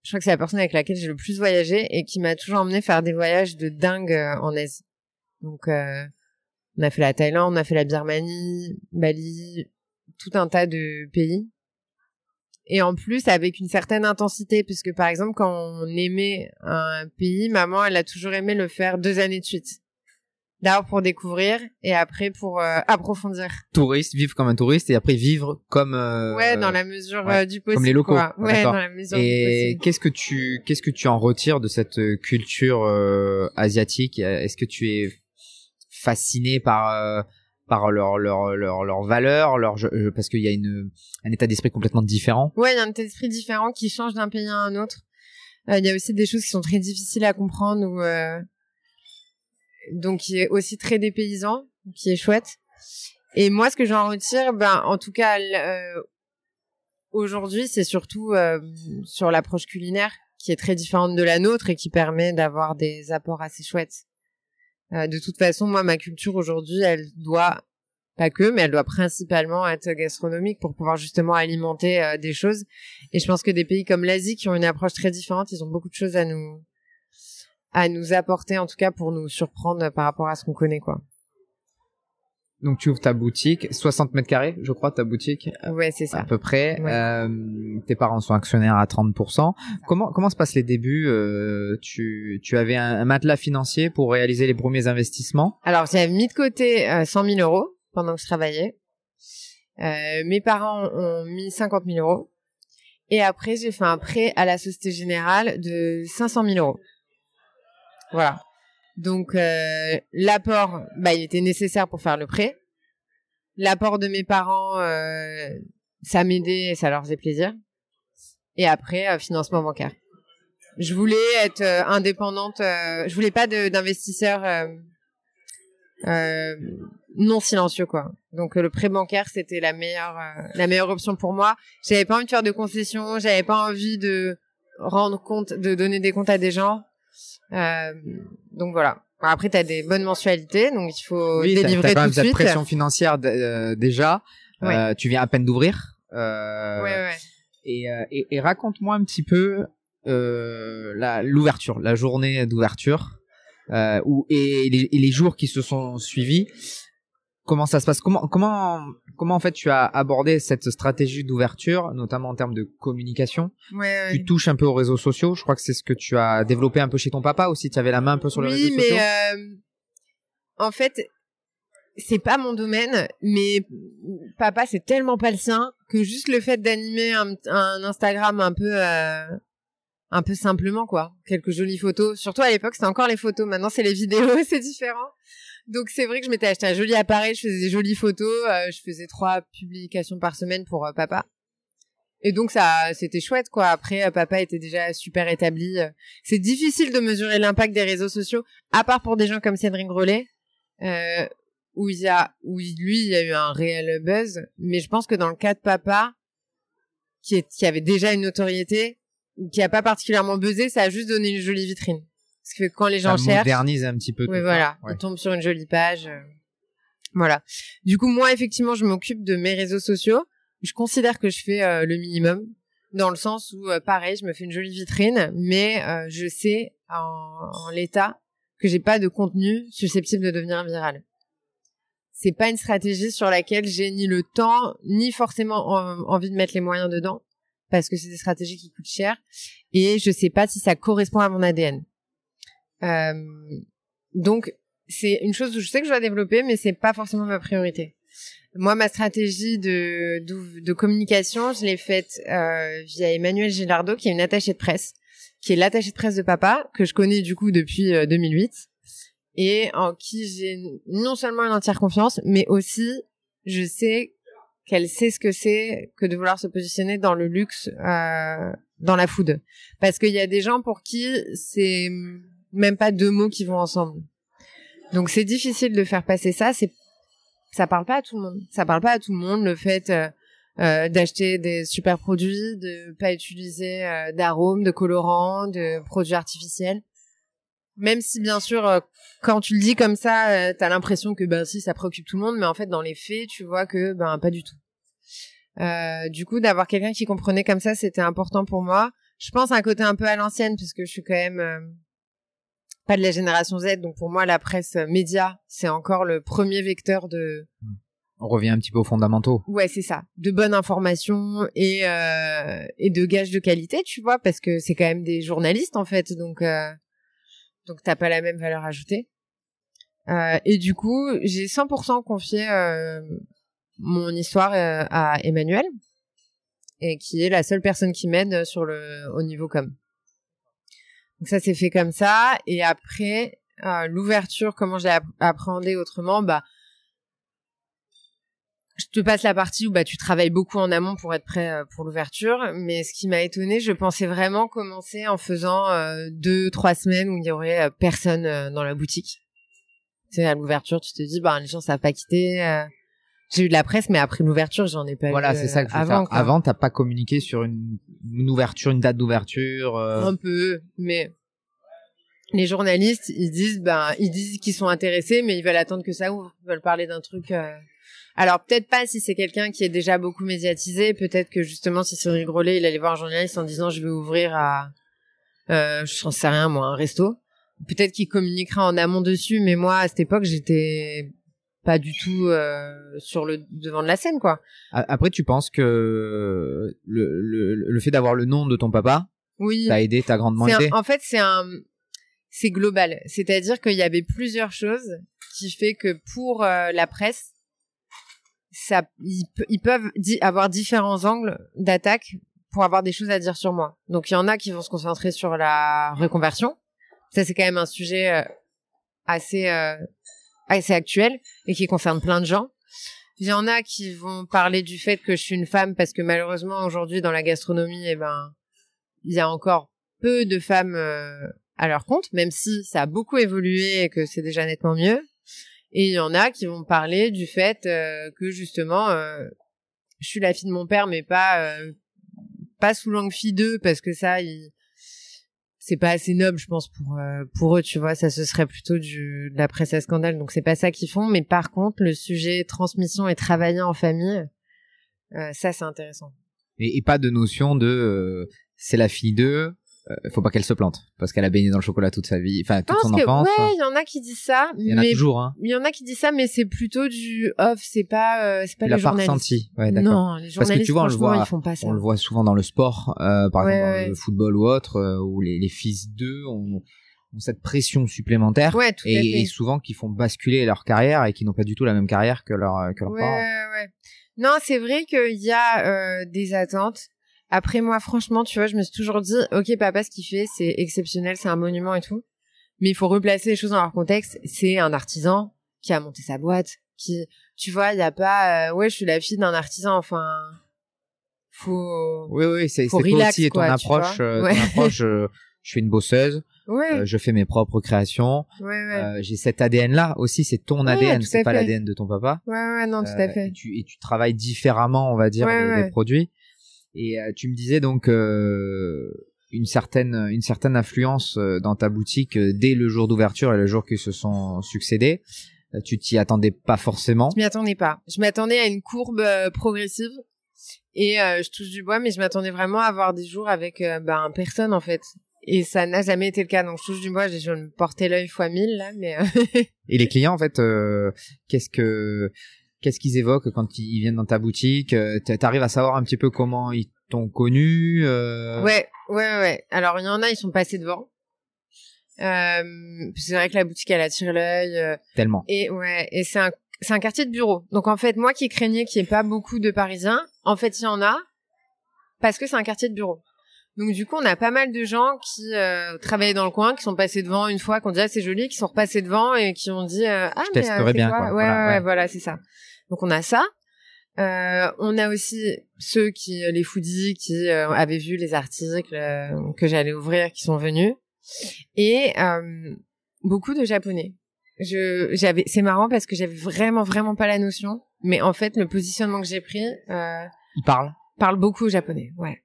je crois que c'est la personne avec laquelle j'ai le plus voyagé et qui m'a toujours emmené faire des voyages de dingue euh, en Asie. Donc, euh, on a fait la Thaïlande, on a fait la Birmanie, Bali, tout un tas de pays. Et en plus, avec une certaine intensité, puisque par exemple, quand on aimait un pays, maman, elle a toujours aimé le faire deux années de suite. D'abord pour découvrir et après pour euh, approfondir. Touriste, vivre comme un touriste et après vivre comme. Euh, ouais, dans la mesure euh, du possible. Comme les locaux. Ouais, dans la mesure et qu'est-ce que tu qu'est-ce que tu en retires de cette culture asiatique? Est-ce que tu es fasciné par par leur leur leur leur valeur, leur parce qu'il y a une un état d'esprit complètement différent? Ouais, il y a un état d'esprit différent qui change d'un pays à un autre. Il y a aussi des choses qui sont très difficiles à comprendre ou donc qui est aussi très dépaysant, qui est chouette. Et moi, ce que j'en retire, ben, en tout cas, euh, aujourd'hui, c'est surtout euh, sur l'approche culinaire, qui est très différente de la nôtre et qui permet d'avoir des apports assez chouettes. Euh, de toute façon, moi, ma culture aujourd'hui, elle doit pas que, mais elle doit principalement être gastronomique pour pouvoir justement alimenter des choses. Et je pense que des pays comme l'Asie, qui ont une approche très différente, ils ont beaucoup de choses à nous à nous apporter en tout cas pour nous surprendre par rapport à ce qu'on connaît quoi. Donc tu ouvres ta boutique, 60 mètres carrés, je crois, ta boutique. Ouais, c'est ça. À peu près. Euh, tes parents sont actionnaires à 30%. Comment comment se passent les débuts euh, Tu tu avais un, matelas financier pour réaliser les premiers investissements? Alors j'avais mis de côté euh, 100 000 euros pendant que je travaillais. Euh, mes parents ont mis 50 000 euros. Et après j'ai fait un prêt à la Société Générale de 500 000 euros. Voilà. Donc euh, l'apport, bah, il était nécessaire pour faire le prêt. L'apport de mes parents, euh, ça m'aidait et ça leur faisait plaisir. Et après, euh, financement bancaire. Je voulais être euh, indépendante. Euh, je voulais pas d'investisseurs non silencieux, quoi. Donc le prêt bancaire, c'était la meilleure, la meilleure option pour moi. J'avais pas envie de faire de concessions. J'avais pas envie de rendre compte, de donner des comptes à des gens. Euh, donc voilà. Après, tu as des bonnes mensualités, donc il faut oui, délivrer as, tout de cette suite. pression financière euh, déjà. Euh, tu viens à peine d'ouvrir. Euh, ouais. Et, et, et raconte-moi un petit peu l'ouverture, la, journée d'ouverture. euh, ou et les, et les jours qui se sont suivis comment ça se passe? Comment comment comment en fait tu as abordé cette stratégie d'ouverture, notamment en termes de communication? Ouais, Tu touches un peu aux réseaux sociaux. Je crois que c'est ce que tu as développé un peu chez ton papa aussi. Tu avais la main un peu sur les réseaux sociaux. Oui, mais euh, en fait, c'est pas mon domaine. Mais papa, c'est tellement pas le sien que juste le fait d'animer un, un, Instagram un peu euh, un peu simplement quoi, quelques jolies photos. Surtout à l'époque, c'était encore les photos. Maintenant, c'est les vidéos, c'est différent. Donc c'est vrai que je m'étais acheté un joli appareil, je faisais des jolies photos, euh, je faisais trois publications par semaine pour euh, papa. Et donc ça, c'était chouette quoi. Après, euh, papa était déjà super établi. C'est difficile de mesurer l'impact des réseaux sociaux, à part pour des gens comme Cédric Grolet, où il y a, où lui, il y a eu un réel buzz. Mais je pense que dans le cas de papa, qui, est, qui avait déjà une notoriété, qui a pas particulièrement buzzé, ça a juste donné une jolie vitrine. Parce que quand les gens ça cherchent, modernise un petit peu. Oui, voilà. On tombe sur une jolie page. Euh, voilà. Du coup, moi, effectivement, je m'occupe de mes réseaux sociaux. Je considère que je fais euh, le minimum, dans le sens où, euh, pareil, je me fais une jolie vitrine, mais je sais en, en l'état que j'ai pas de contenu susceptible de devenir viral. C'est pas une stratégie sur laquelle j'ai ni le temps, ni forcément envie de mettre les moyens dedans, parce que c'est des stratégies qui coûtent cher, et je sais pas si ça correspond à mon ADN. Euh, donc c'est une chose où je sais que je dois développer, mais c'est pas forcément ma priorité. Moi, ma stratégie de, de, communication, je l'ai faite euh, via Emmanuel Gilardo, qui est une attachée de presse, qui est l'attachée de presse de papa, que je connais du coup depuis 2008, euh, et en qui j'ai non seulement une entière confiance, mais aussi je sais qu'elle sait ce que c'est que de vouloir se positionner dans le luxe, euh, dans la food. Parce qu'il y a des gens pour qui c'est même pas deux mots qui vont ensemble. Donc c'est difficile de faire passer ça. C'est ça parle pas à tout le monde. Ça parle pas à tout le monde le fait euh, euh d'acheter des super produits, de pas utiliser euh, d'arômes, de colorants, de produits artificiels. Même si bien sûr euh, quand tu le dis comme ça, t'as l'impression que ben si ça préoccupe tout le monde, mais en fait dans les faits tu vois que ben pas du tout. du coup d'avoir quelqu'un qui comprenait comme ça c'était important pour moi. Je pense à un côté un peu à l'ancienne puisque je suis quand même pas de la génération Z, donc pour moi la presse média, c'est encore le premier vecteur de. On revient un petit peu aux fondamentaux. Ouais, c'est ça, de bonne information et euh, et de gages de qualité, tu vois, parce que c'est quand même des journalistes en fait, donc euh, donc t'as pas la même valeur ajoutée. Euh, et du coup, j'ai 100% confié mon histoire à Emmanuel, et qui est la seule personne qui m'aide sur le au niveau com. Donc ça s'est fait comme ça. Et après, euh, l'ouverture, comment j'ai appréhendé autrement, bah, je te passe la partie où bah tu travailles beaucoup en amont pour être prêt euh, pour l'ouverture. Mais ce qui m'a étonné, je pensais vraiment commencer en faisant euh, deux, trois semaines où il y aurait personne dans la boutique. Tu sais, à l'ouverture, tu te dis, bah les gens savent pas quitter j'ai eu de la presse, mais après l'ouverture, j'en ai pas voilà, eu. Voilà, c'est ça que je avant. Faire. Avant, t'as pas communiqué sur une, une ouverture, une date d'ouverture. Euh... Un peu, mais les journalistes, ils disent, ben, ils disent qu'ils sont intéressés, mais ils veulent attendre que ça ouvre. Ils veulent parler d'un truc. Euh... Alors peut-être pas si c'est quelqu'un qui est déjà beaucoup médiatisé. Peut-être que justement, si c'est Grolet, il allait voir un journaliste en disant, je vais ouvrir à, euh, je n'en sais rien, moi, un resto. Peut-être qu'il communiquera en amont dessus, mais moi, à cette époque, j'étais pas du tout euh, sur le devant de la scène quoi. Après tu penses que le, le, le fait d'avoir le nom de ton papa oui. t'a aidé, t'a grandement aidé? en fait c'est un c'est global, c'est-à-dire qu'il y avait plusieurs choses qui fait que pour euh, la presse ça ils, ils peuvent avoir différents angles d'attaque pour avoir des choses à dire sur moi. Donc il y en a qui vont se concentrer sur la reconversion. Ça c'est quand même un sujet euh, assez actuel et qui concerne plein de gens. Il y en a qui vont parler du fait que je suis une femme parce que malheureusement aujourd'hui dans la gastronomie, eh ben, il y a encore peu de femmes euh, à leur compte, même si ça a beaucoup évolué et que c'est déjà nettement mieux. Et il y en a qui vont parler du fait euh, que justement, euh, je suis la fille de mon père, mais pas pas sous langue fille d'eux parce que ça, c'est pas assez noble, je pense, pour euh, pour eux, tu vois. Ça, ce serait plutôt du de la presse à scandale. Donc c'est pas ça qu'ils font. Mais par contre, le sujet transmission et travailler en famille, euh, ça c'est intéressant. Et, pas de notion de euh, c'est la fille d'eux, euh, faut pas qu'elle se plante parce qu'elle a baigné dans le chocolat toute sa vie, enfin toute son que, enfance. Ouais, il y en a qui disent ça. Il y en a mais toujours, hein. Il y en a qui disent ça, mais c'est plutôt du off. C'est pas, euh, c'est pas les pas journalistes. ressenti. Ouais, d'accord. non, les Parce journalistes, que tu vois, on le voit, pas on le voit souvent dans le sport, euh, par Ouais, exemple dans ouais. le football ou autre, euh, où les, les fils d'eux ont, ont cette pression supplémentaire Ouais, tout et, et souvent qui font basculer leur carrière et qui n'ont pas du tout la même carrière que, leur, que leurs parents. Non, c'est vrai qu'il y a euh, des attentes. Après moi, franchement, tu vois, je me suis toujours dit, ok, papa, ce qu'il fait, c'est exceptionnel, c'est un monument et tout. Mais il faut replacer les choses dans leur contexte. C'est un artisan qui a monté sa boîte, qui, tu vois, il y a pas, euh, ouais, je suis la fille d'un artisan. Enfin, faut. Oui, oui, c'est toi aussi et ton quoi, approche. euh, Ouais. ton approche euh, je suis une bosseuse, Ouais, euh, je fais mes propres créations. ouais, J'ai cet ADN là aussi, c'est ton ADN, c'est pas l'ADN de ton papa. ouais, ouais, non, tout à fait. Et tu, et tu travailles différemment, on va dire, les, les produits. Et euh, tu me disais donc euh, une certaine une certaine influence euh, dans ta boutique dès le jour d'ouverture et le jour qui se sont succédés. Tu t'y attendais pas forcément. Je m'y attendais pas. Je m'attendais à une courbe euh, progressive et euh, je touche du bois, mais je m'attendais vraiment à avoir des jours avec euh, ben personne en fait. Et ça n'a jamais été le cas. Donc je touche du bois, je je vais me porter l'œil fois mille là, mais euh, Et les clients en fait, euh, qu'est-ce que qu'est-ce qu'ils évoquent quand ils viennent dans ta boutique Euh, t'a- T'arrives à savoir un petit peu comment ils t'ont connu euh, ouais, ouais, ouais. Alors il y en a, ils sont passés devant. Euh, c'est vrai que la boutique elle attire l'œil. euh, Tellement. Et ouais, et c'est un c'est un quartier de bureau. Donc en fait, moi qui craignais qu'il n'y ait pas beaucoup de Parisiens, en fait il y en a parce que c'est un quartier de bureau. Donc du coup, on a pas mal de gens qui euh, travaillaient dans le coin, qui sont passés devant une fois, qui ont dit ah c'est joli, qui sont repassés devant et qui ont dit ah Je mais c'est bien, quoi quoi. Ouais, Voilà, ouais, ouais. voilà, c'est ça. Donc on a ça. Euh, on a aussi ceux qui les foodies qui euh, avaient vu les articles euh, que j'allais ouvrir, qui sont venus et euh, beaucoup de japonais. Je j'avais c'est marrant parce que j'avais vraiment vraiment pas la notion, mais en fait le positionnement que j'ai pris euh, Ils parlent. parle beaucoup au japonais, ouais.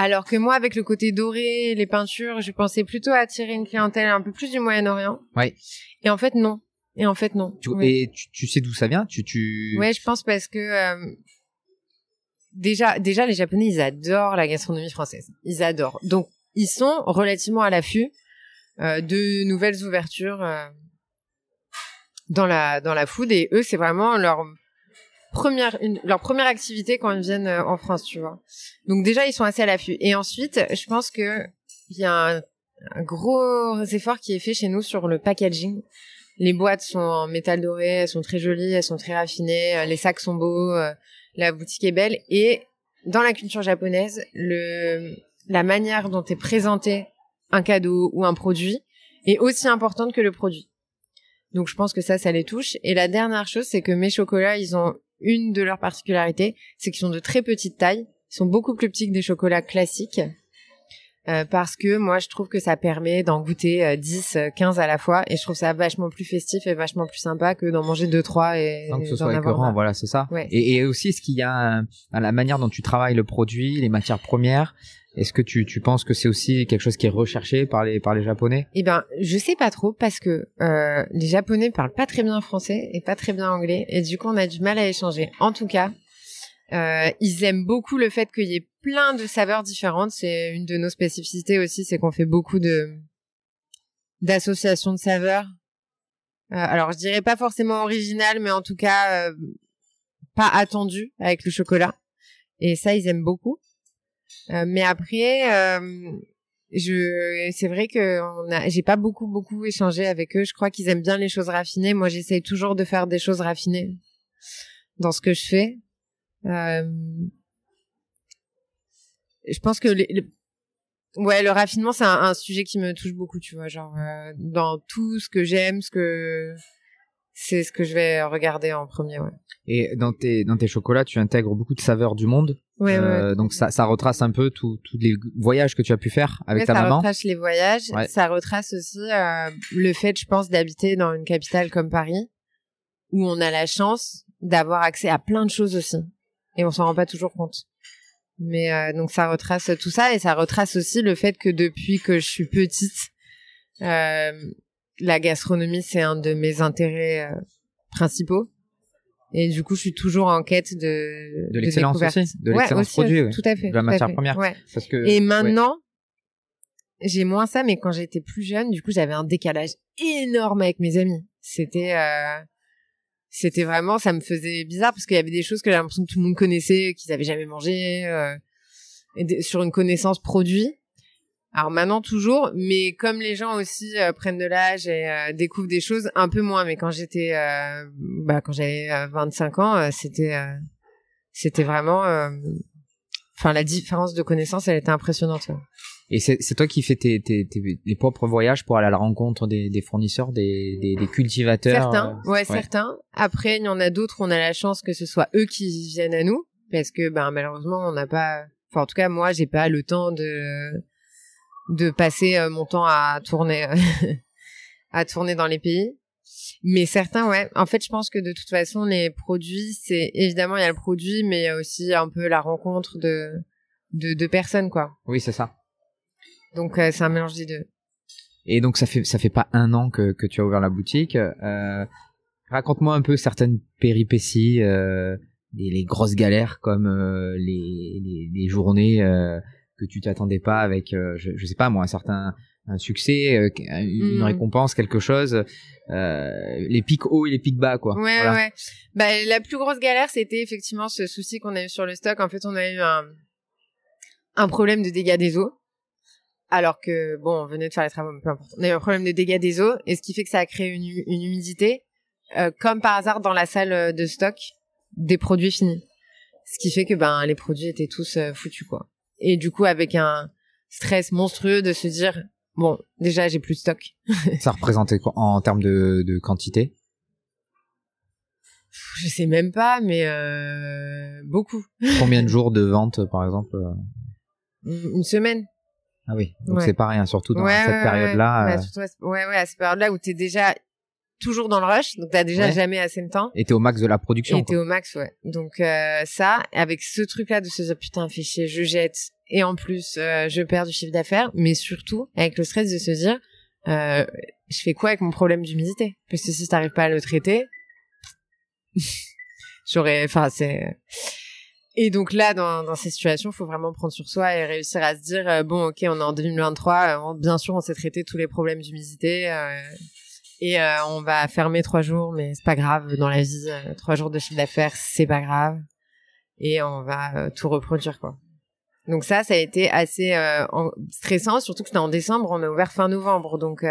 Alors que moi, avec le côté doré, les peintures, je pensais plutôt attirer une clientèle un peu plus du Moyen-Orient. Ouais. Et en fait, non. Et en fait, non. Tu. Et tu, tu sais d'où ça vient? Tu tu Ouais, je pense parce que euh, déjà, déjà, les Japonais, ils adorent la gastronomie française. Ils adorent. Donc, ils sont relativement à l'affût euh, de nouvelles ouvertures euh, dans la dans la food. Et eux, c'est vraiment leur première une- leur première activité quand ils viennent en France, tu vois. Donc déjà, ils sont assez à l'affût. Et ensuite, je pense que il y a un, un gros effort qui est fait chez nous sur le packaging. Les boîtes sont en métal doré, elles sont très jolies, elles sont très raffinées, euh, les sacs sont beaux, euh, la boutique est belle. Et dans la culture japonaise, le, la manière dont est présenté un cadeau ou un produit est aussi importante que le produit. Donc je pense que ça, ça les touche. Et la dernière chose, c'est que mes chocolats, ils ont une de leurs particularités, c'est qu'ils sont de très petite taille. Ils sont beaucoup plus petits que des chocolats classiques. Euh, parce que moi, je trouve que ça permet d'en goûter euh, 10, euh, 15 à la fois. Et je trouve ça vachement plus festif et vachement plus sympa que d'en manger 2, 3 et Sans que ce soit écœurant, voilà, c'est ça. Ouais. Et, et aussi, est-ce qu'il y a à la manière dont tu travailles le produit, les matières premières, est-ce que tu, tu penses que c'est aussi quelque chose qui est recherché par les, par les Japonais? Eh ben, je sais pas trop parce que euh, les Japonais parlent pas très bien français et pas très bien anglais et du coup on a du mal à échanger. En tout cas, euh, ils aiment beaucoup le fait qu'il y ait plein de saveurs différentes. C'est une de nos spécificités aussi, c'est qu'on fait beaucoup de d'associations de saveurs. Euh, alors je dirais pas forcément original, mais en tout cas euh, pas attendu avec le chocolat. Et ça, ils aiment beaucoup. Mais après, c'est vrai que j'ai pas beaucoup beaucoup échangé avec eux. Je crois qu'ils aiment bien les choses raffinées. Moi, j'essaye toujours de faire des choses raffinées dans ce que je fais. Euh, je pense que les, les- ouais, le raffinement, c'est un, un sujet qui me touche beaucoup. Tu vois, genre euh, dans tout ce que j'aime, ce que c'est ce que je vais regarder en premier. Ouais. Et dans tes, dans tes chocolats, tu intègres beaucoup de saveurs du monde. Ouais, ouais. Euh, Donc ça, ça retrace un peu tous les voyages que tu as pu faire avec ta ça maman. retrace les voyages. Ça retrace aussi euh, le fait, je pense, d'habiter dans une capitale comme Paris, où on a la chance d'avoir accès à plein de choses aussi, et on s'en rend pas toujours compte. Mais euh, donc ça retrace tout ça, et ça retrace aussi le fait que depuis que je suis petite, euh, la gastronomie c'est un de mes intérêts euh, principaux. Et du coup, je suis toujours en quête de De l'excellence aussi, de Ouais, l'excellence aussi, produit, tout à fait, De la matière première. Ouais. Parce que Et ouais. maintenant, j'ai moins ça, mais quand j'étais plus jeune, du coup, j'avais un décalage énorme avec mes amis. C'était, c'était vraiment, ça me faisait bizarre parce qu'il y avait des choses que j'ai l'impression que tout le monde connaissait, qu'ils avaient jamais mangé, euh, et sur une connaissance produit. Alors maintenant toujours, mais comme les gens aussi euh, prennent de l'âge et euh, découvrent des choses, un peu moins. Mais quand j'étais, euh, bah quand j'avais 25 ans, c'était, c'était vraiment, enfin la différence de connaissances, elle était impressionnante. Et c'est toi qui fais tes, tes, tes, les propres voyages pour aller à la rencontre des, des fournisseurs, des, des, des cultivateurs. Certains, ouais, certains. Après, il y en a d'autres. On a la chance que ce soit eux qui viennent à nous, parce que ben malheureusement, on n'a pas. Enfin, en tout cas, moi, j'ai pas le temps de de passer euh, mon temps à tourner à tourner dans les pays. Mais certains, ouais. En fait, je pense que de toute façon, les produits, c'est évidemment il y a le produit, mais il y a aussi un peu la rencontre de de, de personnes, quoi. Oui, c'est ça. Donc euh, c'est un mélange des deux. Et donc ça fait ça fait pas un an que que tu as ouvert la boutique. Euh, Raconte-moi un peu certaines péripéties, euh, les, les, grosses galères comme les, les, les journées que tu t'attendais pas avec, je, je, sais pas moi, un certain un succès, une mm. récompense, quelque chose, euh, les pics hauts et les pics bas, quoi. Ouais, ouais. Bah, la plus grosse galère, c'était effectivement ce souci qu'on a eu sur le stock. En fait, on a eu un, un problème de dégâts des eaux. Alors que, bon, on venait de faire les travaux, peu importe. On a eu un problème de dégâts des eaux, et ce qui fait que ça a créé une, une humidité, euh, comme par hasard dans la salle de stock des produits finis. Ce qui fait que, ben, les produits étaient tous foutus, quoi. Et du coup, avec un stress monstrueux de se dire, bon, déjà, j'ai plus de stock. Ça représentait quoi en termes de, de quantité? Je sais même pas, mais euh, beaucoup. Combien de jours de vente, par exemple Une semaine. Ah oui, donc c'est pas rien, surtout dans cette période-là. Ouais, euh... ouais, ouais, à cette période-là où t'es déjà toujours dans le rush, donc t'as déjà jamais assez de temps. Et t'es au max de la production. Et t'es au max, ouais. Donc euh, ça, avec ce truc-là de se dire putain, fais chier, je jette, et en plus euh, je perds du chiffre d'affaires, mais surtout avec le stress de se dire, je fais quoi avec mon problème d'humidité? Parce que si t'arrives pas à le traiter, j'aurais, enfin c'est. Et donc là, dans, dans ces situations, il faut vraiment prendre sur soi et réussir à se dire, euh, bon, ok, on est en 2023, bien sûr, on s'est traité tous les problèmes d'humidité, et euh, on va fermer trois jours, mais c'est pas grave. Dans la vie, euh, trois jours de chiffre d'affaires, c'est pas grave. Et on va euh, tout reproduire, quoi. Donc ça, ça a été assez stressant, surtout que c'était en décembre. On a ouvert fin novembre, donc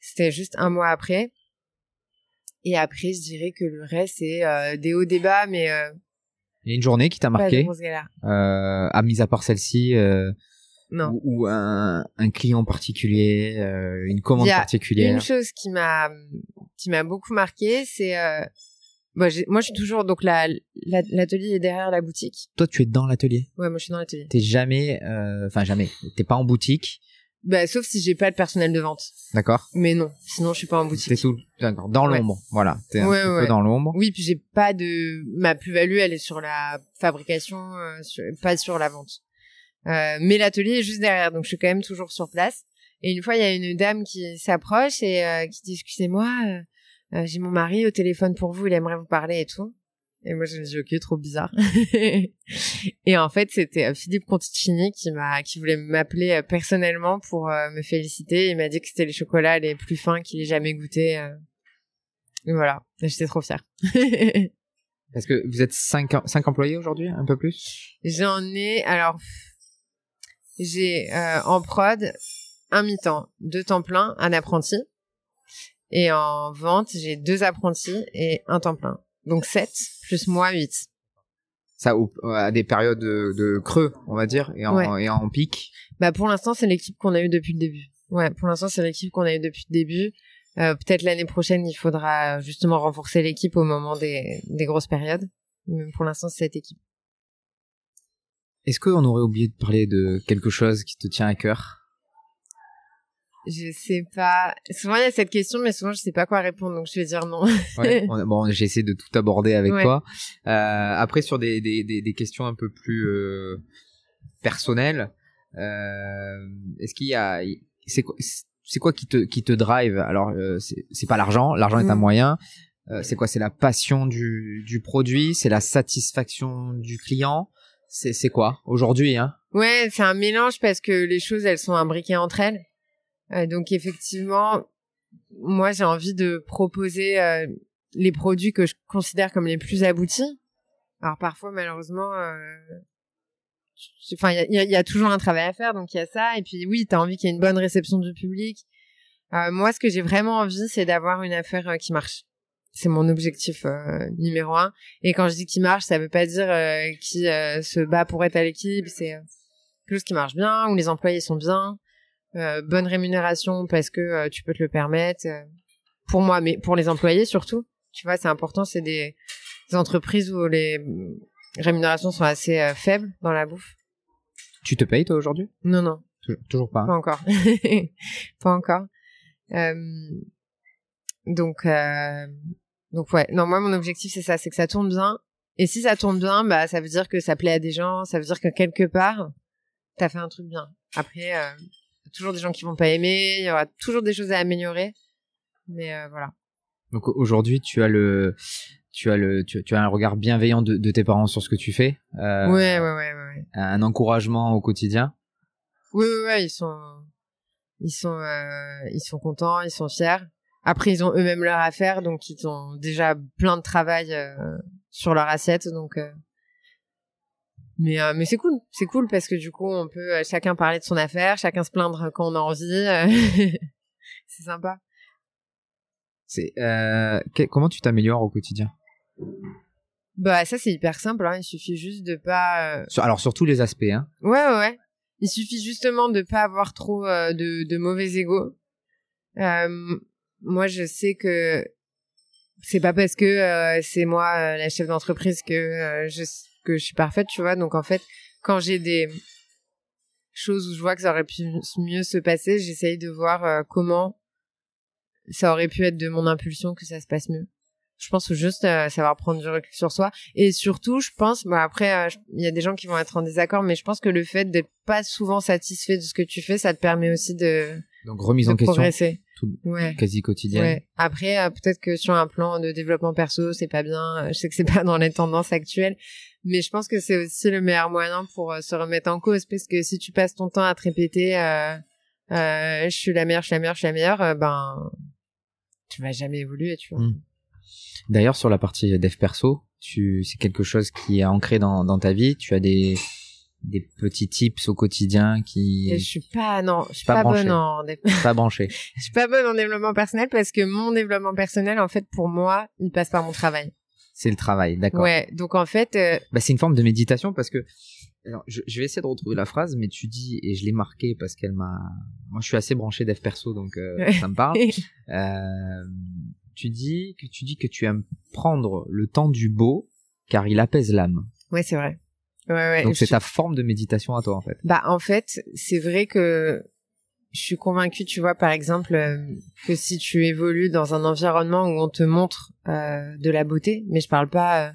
c'était juste un mois après. Et après, je dirais que le reste, c'est des hauts, des bas, mais... Il y a une journée qui t'a marqué, à mise à part celle-ci, non. Ou, un, un, client particulier, euh, une commande particulière. Une chose qui m'a qui m'a beaucoup marqué, c'est euh, moi, moi je suis toujours donc la l'atelier est derrière la boutique. Toi tu es dans l'atelier? Ouais, moi je suis dans l'atelier. T'es jamais, euh, enfin jamais. T'es pas en boutique. Bah, sauf si j'ai pas le personnel de vente. D'accord. Mais non, sinon je suis pas en boutique. T'es tout, d'accord, dans l'ombre, voilà. T'es un peu dans l'ombre. Oui, puis j'ai pas de, ma plus-value, elle est sur la fabrication, euh, pas sur la vente. Euh, mais l'atelier est juste derrière, donc je suis quand même toujours sur place. Et une fois, il y a une dame qui s'approche et euh, qui dit excusez-moi, euh, j'ai mon mari au téléphone pour vous, il aimerait vous parler et tout. Et moi, je me dis ok, trop bizarre. et en fait, c'était Philippe Conticini qui m'a, qui voulait m'appeler personnellement pour me féliciter. Il m'a dit que c'était les chocolats les plus fins qu'il ait jamais goûté. Et voilà, j'étais trop fière. Parce que vous êtes cinq, cinq employés aujourd'hui, un peu plus? J'en ai, alors, j'ai euh, en prod un mi-temps, deux temps plein, un apprenti. Et en vente, j'ai deux apprentis et un temps plein. Donc sept, plus moi, huit. Ça à des périodes de, creux, on va dire, et en, et en pic Bah pour l'instant, c'est l'équipe qu'on a eue depuis le début. Ouais, pour l'instant, c'est l'équipe qu'on a eue depuis le début. Euh, peut-être l'année prochaine, il faudra justement renforcer l'équipe au moment des, des grosses périodes. Mais pour l'instant, c'est cette équipe. Est-ce qu'on aurait oublié de parler de quelque chose qui te tient à cœur? Je sais pas. Souvent il y a cette question, mais souvent je sais pas quoi répondre, donc je vais dire non. ouais, bon, j'ai essayé de tout aborder avec toi. Euh, après, sur des, des, des, des, questions un peu plus euh, personnelles, euh, est-ce qu'il y a, c'est quoi, c'est quoi qui te qui te drive? Alors, euh, c'est pas l'argent. L'argent est un mm. moyen. Euh, c'est quoi? C'est la passion du du produit? C'est la satisfaction du client? C'est quoi? Aujourd'hui hein? Ouais, c'est un mélange parce que les choses elles sont imbriquées entre elles. Euh, donc effectivement, moi j'ai envie de proposer euh, les produits que je considère comme les plus aboutis. Alors parfois malheureusement, euh, enfin il y a, toujours un travail à faire, donc il y a ça. Et puis oui, t'as envie qu'il y ait une bonne réception du public. moi, ce que j'ai vraiment envie, c'est d'avoir une affaire qui marche c'est mon objectif numéro un. Et quand je dis qu'il marche, ça veut pas dire euh, qui se bat pour être à l'équipe. C'est quelque chose qui marche bien, où les employés sont bien, bonne rémunération parce que tu peux te le permettre. pour moi, mais pour les employés surtout. Tu vois, c'est important. C'est des, entreprises où les rémunérations sont assez faibles dans la bouffe. Tu te payes toi aujourd'hui? Non, non. Toujours pas. Pas encore. pas encore. donc, donc ouais, non moi mon objectif c'est ça, c'est que ça tourne bien. Et si ça tourne bien, bah ça veut dire que ça plaît à des gens, ça veut dire que quelque part t'as fait un truc bien. Après, euh, toujours des gens qui vont pas aimer, il y aura toujours des choses à améliorer, mais euh, voilà. Donc aujourd'hui tu as le tu as le tu, as un regard bienveillant de, de, tes parents sur ce que tu fais. Euh, ouais, ouais, ouais, ouais, Un encouragement au quotidien. Oui, oui, ouais, ils sont ils sont euh, ils sont contents, ils sont fiers. Après, ils ont eux-mêmes leur affaire, donc ils ont déjà plein de travail euh, sur leur assiette, donc. Euh. Mais euh, mais c'est cool, c'est cool parce que du coup, on peut chacun parler de son affaire, chacun se plaindre quand on a envie. c'est sympa. C'est comment tu t'améliores au quotidien? Bah ça c'est hyper simple, hein. il suffit juste de pas. Alors sur tous les aspects, hein. Ouais ouais ouais. Il suffit justement de pas avoir trop de, de mauvais égaux. Euh, moi je sais que c'est pas parce que euh, c'est moi euh, la chef d'entreprise que euh, je que je suis parfaite, tu vois. Donc en fait, quand j'ai des choses où je vois que ça aurait pu mieux se passer, j'essaye de voir comment ça aurait pu être de mon impulsion que ça se passe mieux. Je pense juste savoir prendre du recul sur soi et surtout, je pense, bah après, il y a des gens qui vont être en désaccord, mais je pense que le fait d'être pas souvent satisfait de ce que tu fais, ça te permet aussi de donc remise en question progresser. tout ouais. quasi quotidien. Ouais. Après euh, peut-être que sur un plan de développement perso, c'est pas bien, je sais que c'est pas dans les tendances actuelles, mais je pense que c'est aussi le meilleur moyen pour euh, se remettre en cause parce que si tu passes ton temps à te répéter euh, euh je suis la meilleure, je suis la meilleure, je suis la meilleure, ben tu vas jamais évoluer, tu vois. Hmm. D'ailleurs sur la partie dev perso, tu c'est quelque chose qui est ancré dans dans ta vie, tu as des des petits tips au quotidien qui je suis pas non je suis pas, bonne en pas branché je suis pas bonne en développement personnel parce que mon développement personnel en fait pour moi il passe par mon travail. C'est le travail d'accord. Ouais donc en fait euh, bah, c'est une forme de méditation parce que alors, je, vais essayer de retrouver la phrase mais tu dis et je l'ai marqué parce qu'elle m'a moi je suis assez branché dev perso donc euh, ça me parle. Euh, tu dis que tu dis que tu aimes prendre le temps du beau car il apaise l'âme. Ouais c'est vrai Ouais, ouais, Donc c'est ta forme de méditation à toi en fait. Bah en fait, c'est vrai que je suis convaincue, tu vois, par exemple, euh, que si tu évolues dans un environnement où on te montre euh, de la beauté, mais je parle pas euh,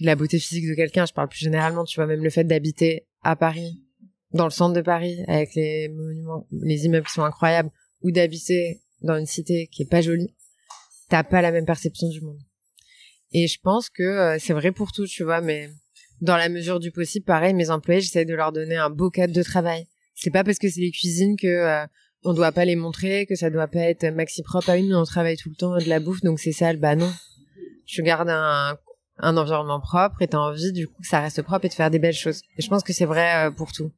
de la beauté physique de quelqu'un, je parle plus généralement, tu vois, même le fait d'habiter à Paris, dans le centre de Paris, avec les monuments, les immeubles qui sont incroyables, ou d'habiter dans une cité qui est pas jolie, t'as pas la même perception du monde. Et je pense que c'est vrai pour tout, tu vois, mais dans la mesure du possible, pareil, mes employés, j'essaie de leur donner un beau cadre de travail. C'est pas parce que c'est les cuisines que euh, on doit pas les montrer, que ça doit pas être maxi propre à une, on travaille tout le temps de la bouffe, donc c'est sale. Bah non. Je garde un, un environnement propre et t'as envie du coup que ça reste propre et de faire des belles choses. Et je pense que c'est vrai euh, pour tout.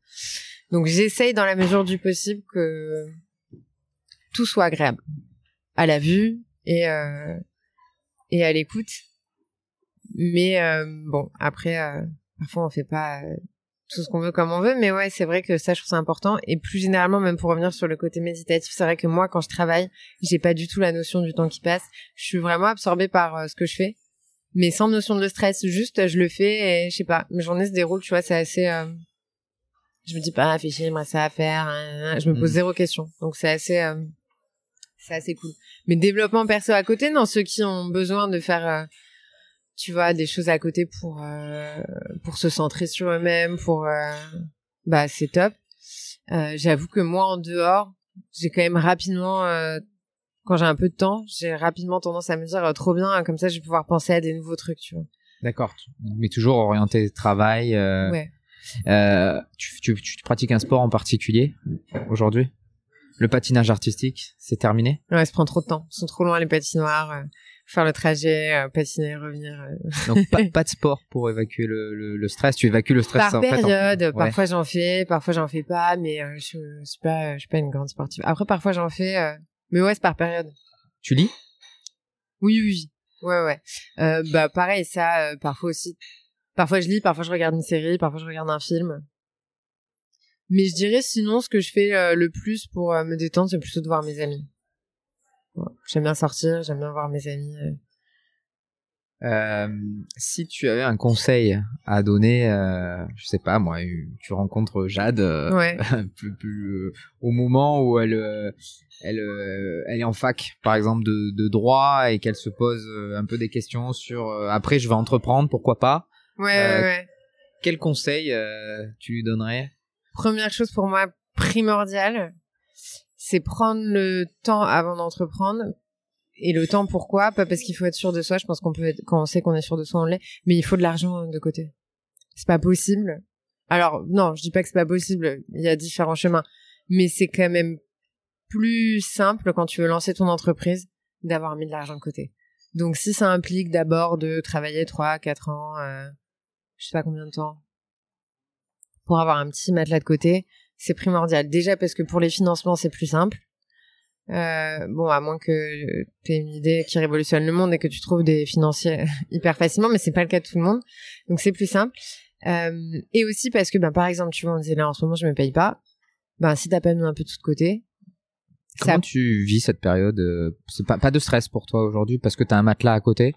Donc j'essaye dans la mesure du possible que tout soit agréable à la vue et euh, et à l'écoute mais euh, bon, après, euh, parfois on fait pas euh, tout ce qu'on veut comme on veut, mais ouais, c'est vrai que ça, je trouve ça important. Et plus généralement, même pour revenir sur le côté méditatif, c'est vrai que moi, quand je travaille, j'ai pas du tout la notion du temps qui passe. Je suis vraiment absorbée par ce que je fais, mais sans notion de stress. Juste, je le fais et je sais pas, mes journées se déroulent, tu vois, c'est assez. Je me dis pas, chier, moi ça à faire. Hein, hein, je me pose mm. zéro question, donc c'est assez. c'est assez cool. Mais développement perso à côté, non, ceux qui ont besoin de faire tu vois des choses à côté pour euh, pour se centrer sur eux-mêmes pour euh, bah c'est top. Euh, j'avoue que moi en dehors j'ai quand même rapidement quand j'ai un peu de temps j'ai rapidement tendance à me dire trop bien comme ça je vais pouvoir penser à des nouveaux trucs tu vois. D'accord. Mais toujours orienté travail ouais. tu, tu, tu pratiques un sport en particulier aujourd'hui? Le patinage artistique, c'est terminé? Ouais, ça prend trop de temps. Ils sont trop loin les patinoires. Faire le trajet, euh, patiner, revenir. euh. Donc pas, pas de sport pour évacuer le, le, le stress. Tu évacues le stress Par en fait, en- période, Ouais. parfois j'en fais, parfois j'en fais pas, mais euh, je, je suis pas, je suis pas une grande sportive. Après, parfois j'en fais, euh, mais ouais, c'est par période. Tu lis? Oui, oui, oui. Ouais, ouais. Euh, bah pareil, ça, parfois aussi. Parfois je lis, parfois je regarde une série, parfois je regarde un film. Mais je dirais sinon, ce que je fais le plus pour me détendre, c'est plutôt de voir mes amis. J'aime bien sortir, j'aime bien voir mes amis. euh. Si tu avais un conseil à donner, euh, je sais pas moi, tu rencontres Jade euh, Ouais. plus- plus, euh, au moment où elle elle elle est en fac par exemple de, de droit et qu'elle se pose un peu des questions sur après je vais entreprendre pourquoi pas Ouais, ouais, ouais. quel conseil tu lui donnerais? Première chose pour moi primordiale, c'est prendre le temps avant d'entreprendre. Et le temps, pourquoi? Pas parce qu'il faut être sûr de soi. Je pense qu'on peut être, quand on sait qu'on est sûr de soi, on l'est. Mais il faut de l'argent de côté. C'est pas possible. Alors, non, je dis pas que c'est pas possible. Il y a différents chemins. Mais c'est quand même plus simple quand tu veux lancer ton entreprise d'avoir mis de l'argent de côté. Donc, si ça implique d'abord de travailler 3, 4 ans, euh, je sais pas combien de temps, pour avoir un petit matelas de côté, c'est primordial. Déjà parce que pour les financements, c'est plus simple. Euh, bon, à moins que tu aies une idée qui révolutionne le monde et que tu trouves des financiers hyper facilement, mais c'est pas le cas de tout le monde. Donc c'est plus simple. Euh, et aussi parce que, ben, par exemple, tu vois, on disait là en ce moment, je me paye pas. Ben, si t'as pas mis un peu tout de côté, Comment ça, tu vis cette période euh, C'est pas pas de stress pour toi aujourd'hui parce que t'as un matelas à côté.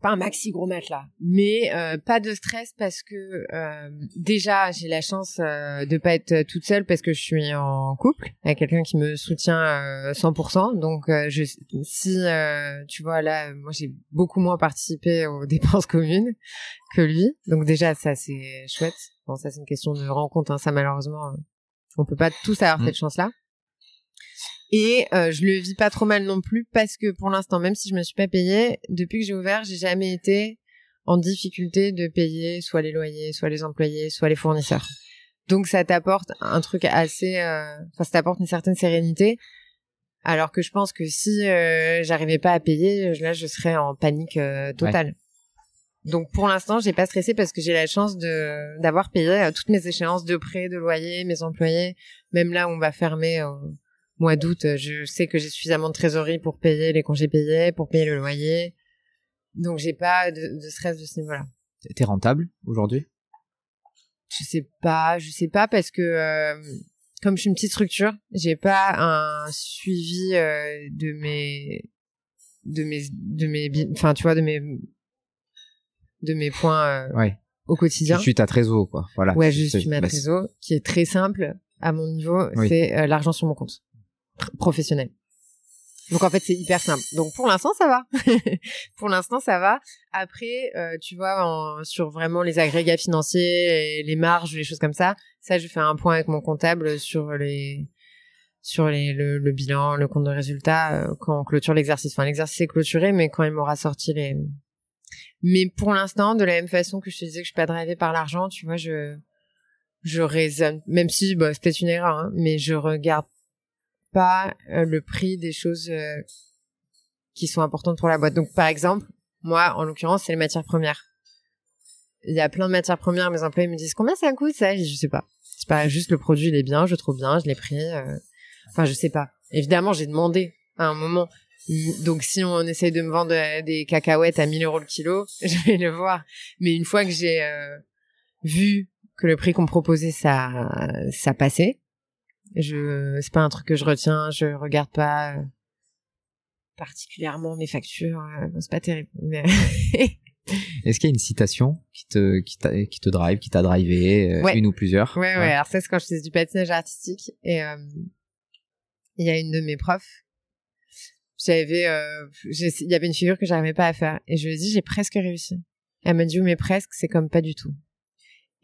Pas un maxi gros matelas, mais euh, pas de stress parce que euh, déjà j'ai la chance euh, de pas être toute seule parce que je suis en couple avec quelqu'un qui me soutient euh, 100%. Donc euh, je, si euh, tu vois là, moi j'ai beaucoup moins participé aux dépenses communes que lui. Donc déjà ça c'est chouette. Bon ça c'est une question de rencontre. Hein. Ça malheureusement euh, on peut pas tous avoir Mm. cette chance là. Et euh, je le vis pas trop mal non plus parce que pour l'instant, même si je me suis pas payée, depuis que j'ai ouvert, j'ai jamais été en difficulté de payer soit les loyers, soit les employés, soit les fournisseurs. Donc ça t'apporte un truc assez, euh, enfin ça t'apporte une certaine sérénité. Alors que je pense que si euh, j'arrivais pas à payer, là je serais en panique euh, totale. Donc pour l'instant, j'ai pas stressé parce que j'ai la chance de d'avoir payé euh, toutes mes échéances de prêt, de loyer, mes employés. Même là où on va fermer mois d'août, euh, je sais que j'ai suffisamment de trésorerie pour payer les congés payés, pour payer le loyer. Donc j'ai pas de, de stress de ce niveau-là. T'es rentable aujourd'hui? Je sais pas, je sais pas parce que euh, comme je suis une petite structure, j'ai pas un suivi euh, de mes de mes de mes enfin tu vois de mes de mes points euh, Ouais. au quotidien. suis ta trésor quoi. Voilà. Ouais, je suis ma trésor qui est très simple à mon niveau, Oui. c'est l'argent sur mon compte Pr- professionnel. Donc en fait c'est hyper simple. Donc pour l'instant ça va. pour l'instant ça va. Après euh, tu vois en- sur vraiment les agrégats financiers et les marges, les choses comme ça, ça je fais un point avec mon comptable sur les sur les, le, le bilan, le compte de résultat euh, quand on clôture l'exercice. Enfin l'exercice est clôturé mais quand il m'aura sorti les mais pour l'instant de la même façon que je te disais que je suis pas drivée par l'argent, tu vois, je je raisonne, même si bah, c'est peut-être une erreur, hein, mais je regarde pas euh, le prix des choses euh, qui sont importantes pour la boîte. Donc par exemple, moi en l'occurrence, c'est les matières premières. Il y a plein de matières premières, mes employés me disent combien ça coûte ça, je sais pas. C'est pas juste le produit, il est bien, je trouve bien, je l'ai pris. euh, Enfin, je sais pas. Évidemment, j'ai demandé à un moment. Donc si on essaye de me vendre euh, des cacahuètes à 1000 euros le kilo, je vais le voir. Mais une fois que j'ai euh, vu que le prix qu'on me proposait ça ça passait je c'est pas un truc que je retiens je regarde pas euh, particulièrement mes factures euh, c'est pas terrible mais Est-ce qu'il y a une citation qui te qui qui te drive, qui t'a drivé, euh, Ouais. une ou plusieurs? Ouais ouais alors ça c'est quand je faisais du patinage artistique et euh, il y a une de mes profs j'avais euh, il y avait une figure que j'arrivais pas à faire et je lui ai dit j'ai presque réussi. Elle m'a dit oui mais presque c'est comme pas du tout.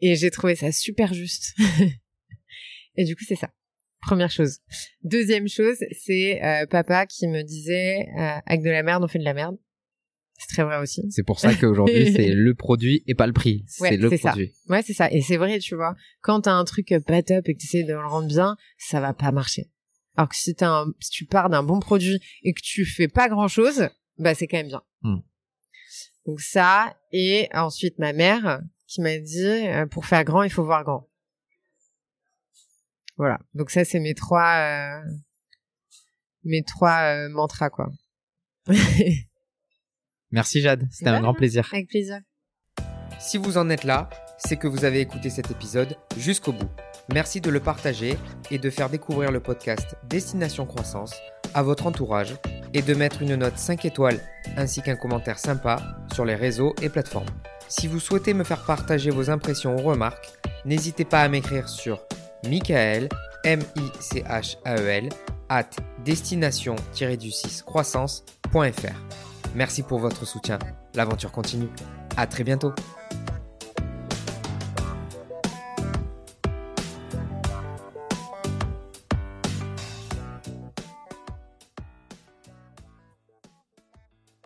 Et j'ai trouvé ça super juste. Et du coup c'est ça première chose deuxième chose c'est euh, papa qui me disait euh, avec de la merde on fait de la merde C'est très vrai aussi. C'est pour ça qu'aujourd'hui, c'est le produit et pas le prix. C'est le produit. Ça. Ouais, c'est ça. Et c'est vrai, tu vois. Quand t'as un truc pas top et que tu essaies de le rendre bien, ça va pas marcher. Alors que si, as un, si tu pars d'un bon produit et que tu fais pas grand chose, bah c'est quand même bien. Hmm. Donc ça, et ensuite ma mère qui m'a dit, euh, pour faire grand, il faut voir grand. Voilà. Donc ça, c'est mes trois, euh, mes trois euh, mantras, quoi. Merci Jade, c'était un grand plaisir. Avec plaisir. Si vous en êtes là, c'est que vous avez écouté cet épisode jusqu'au bout. Merci de le partager et de faire découvrir le podcast Destination Croissance à votre entourage et de mettre une note 5 étoiles ainsi qu'un commentaire sympa sur les réseaux et plateformes. Si vous souhaitez me faire partager vos impressions ou remarques, n'hésitez pas à m'écrire sur Michael, M-I-C-H-A-E-L, at destination-du-6 croissance.fr. Merci pour votre soutien. L'aventure continue. À très bientôt.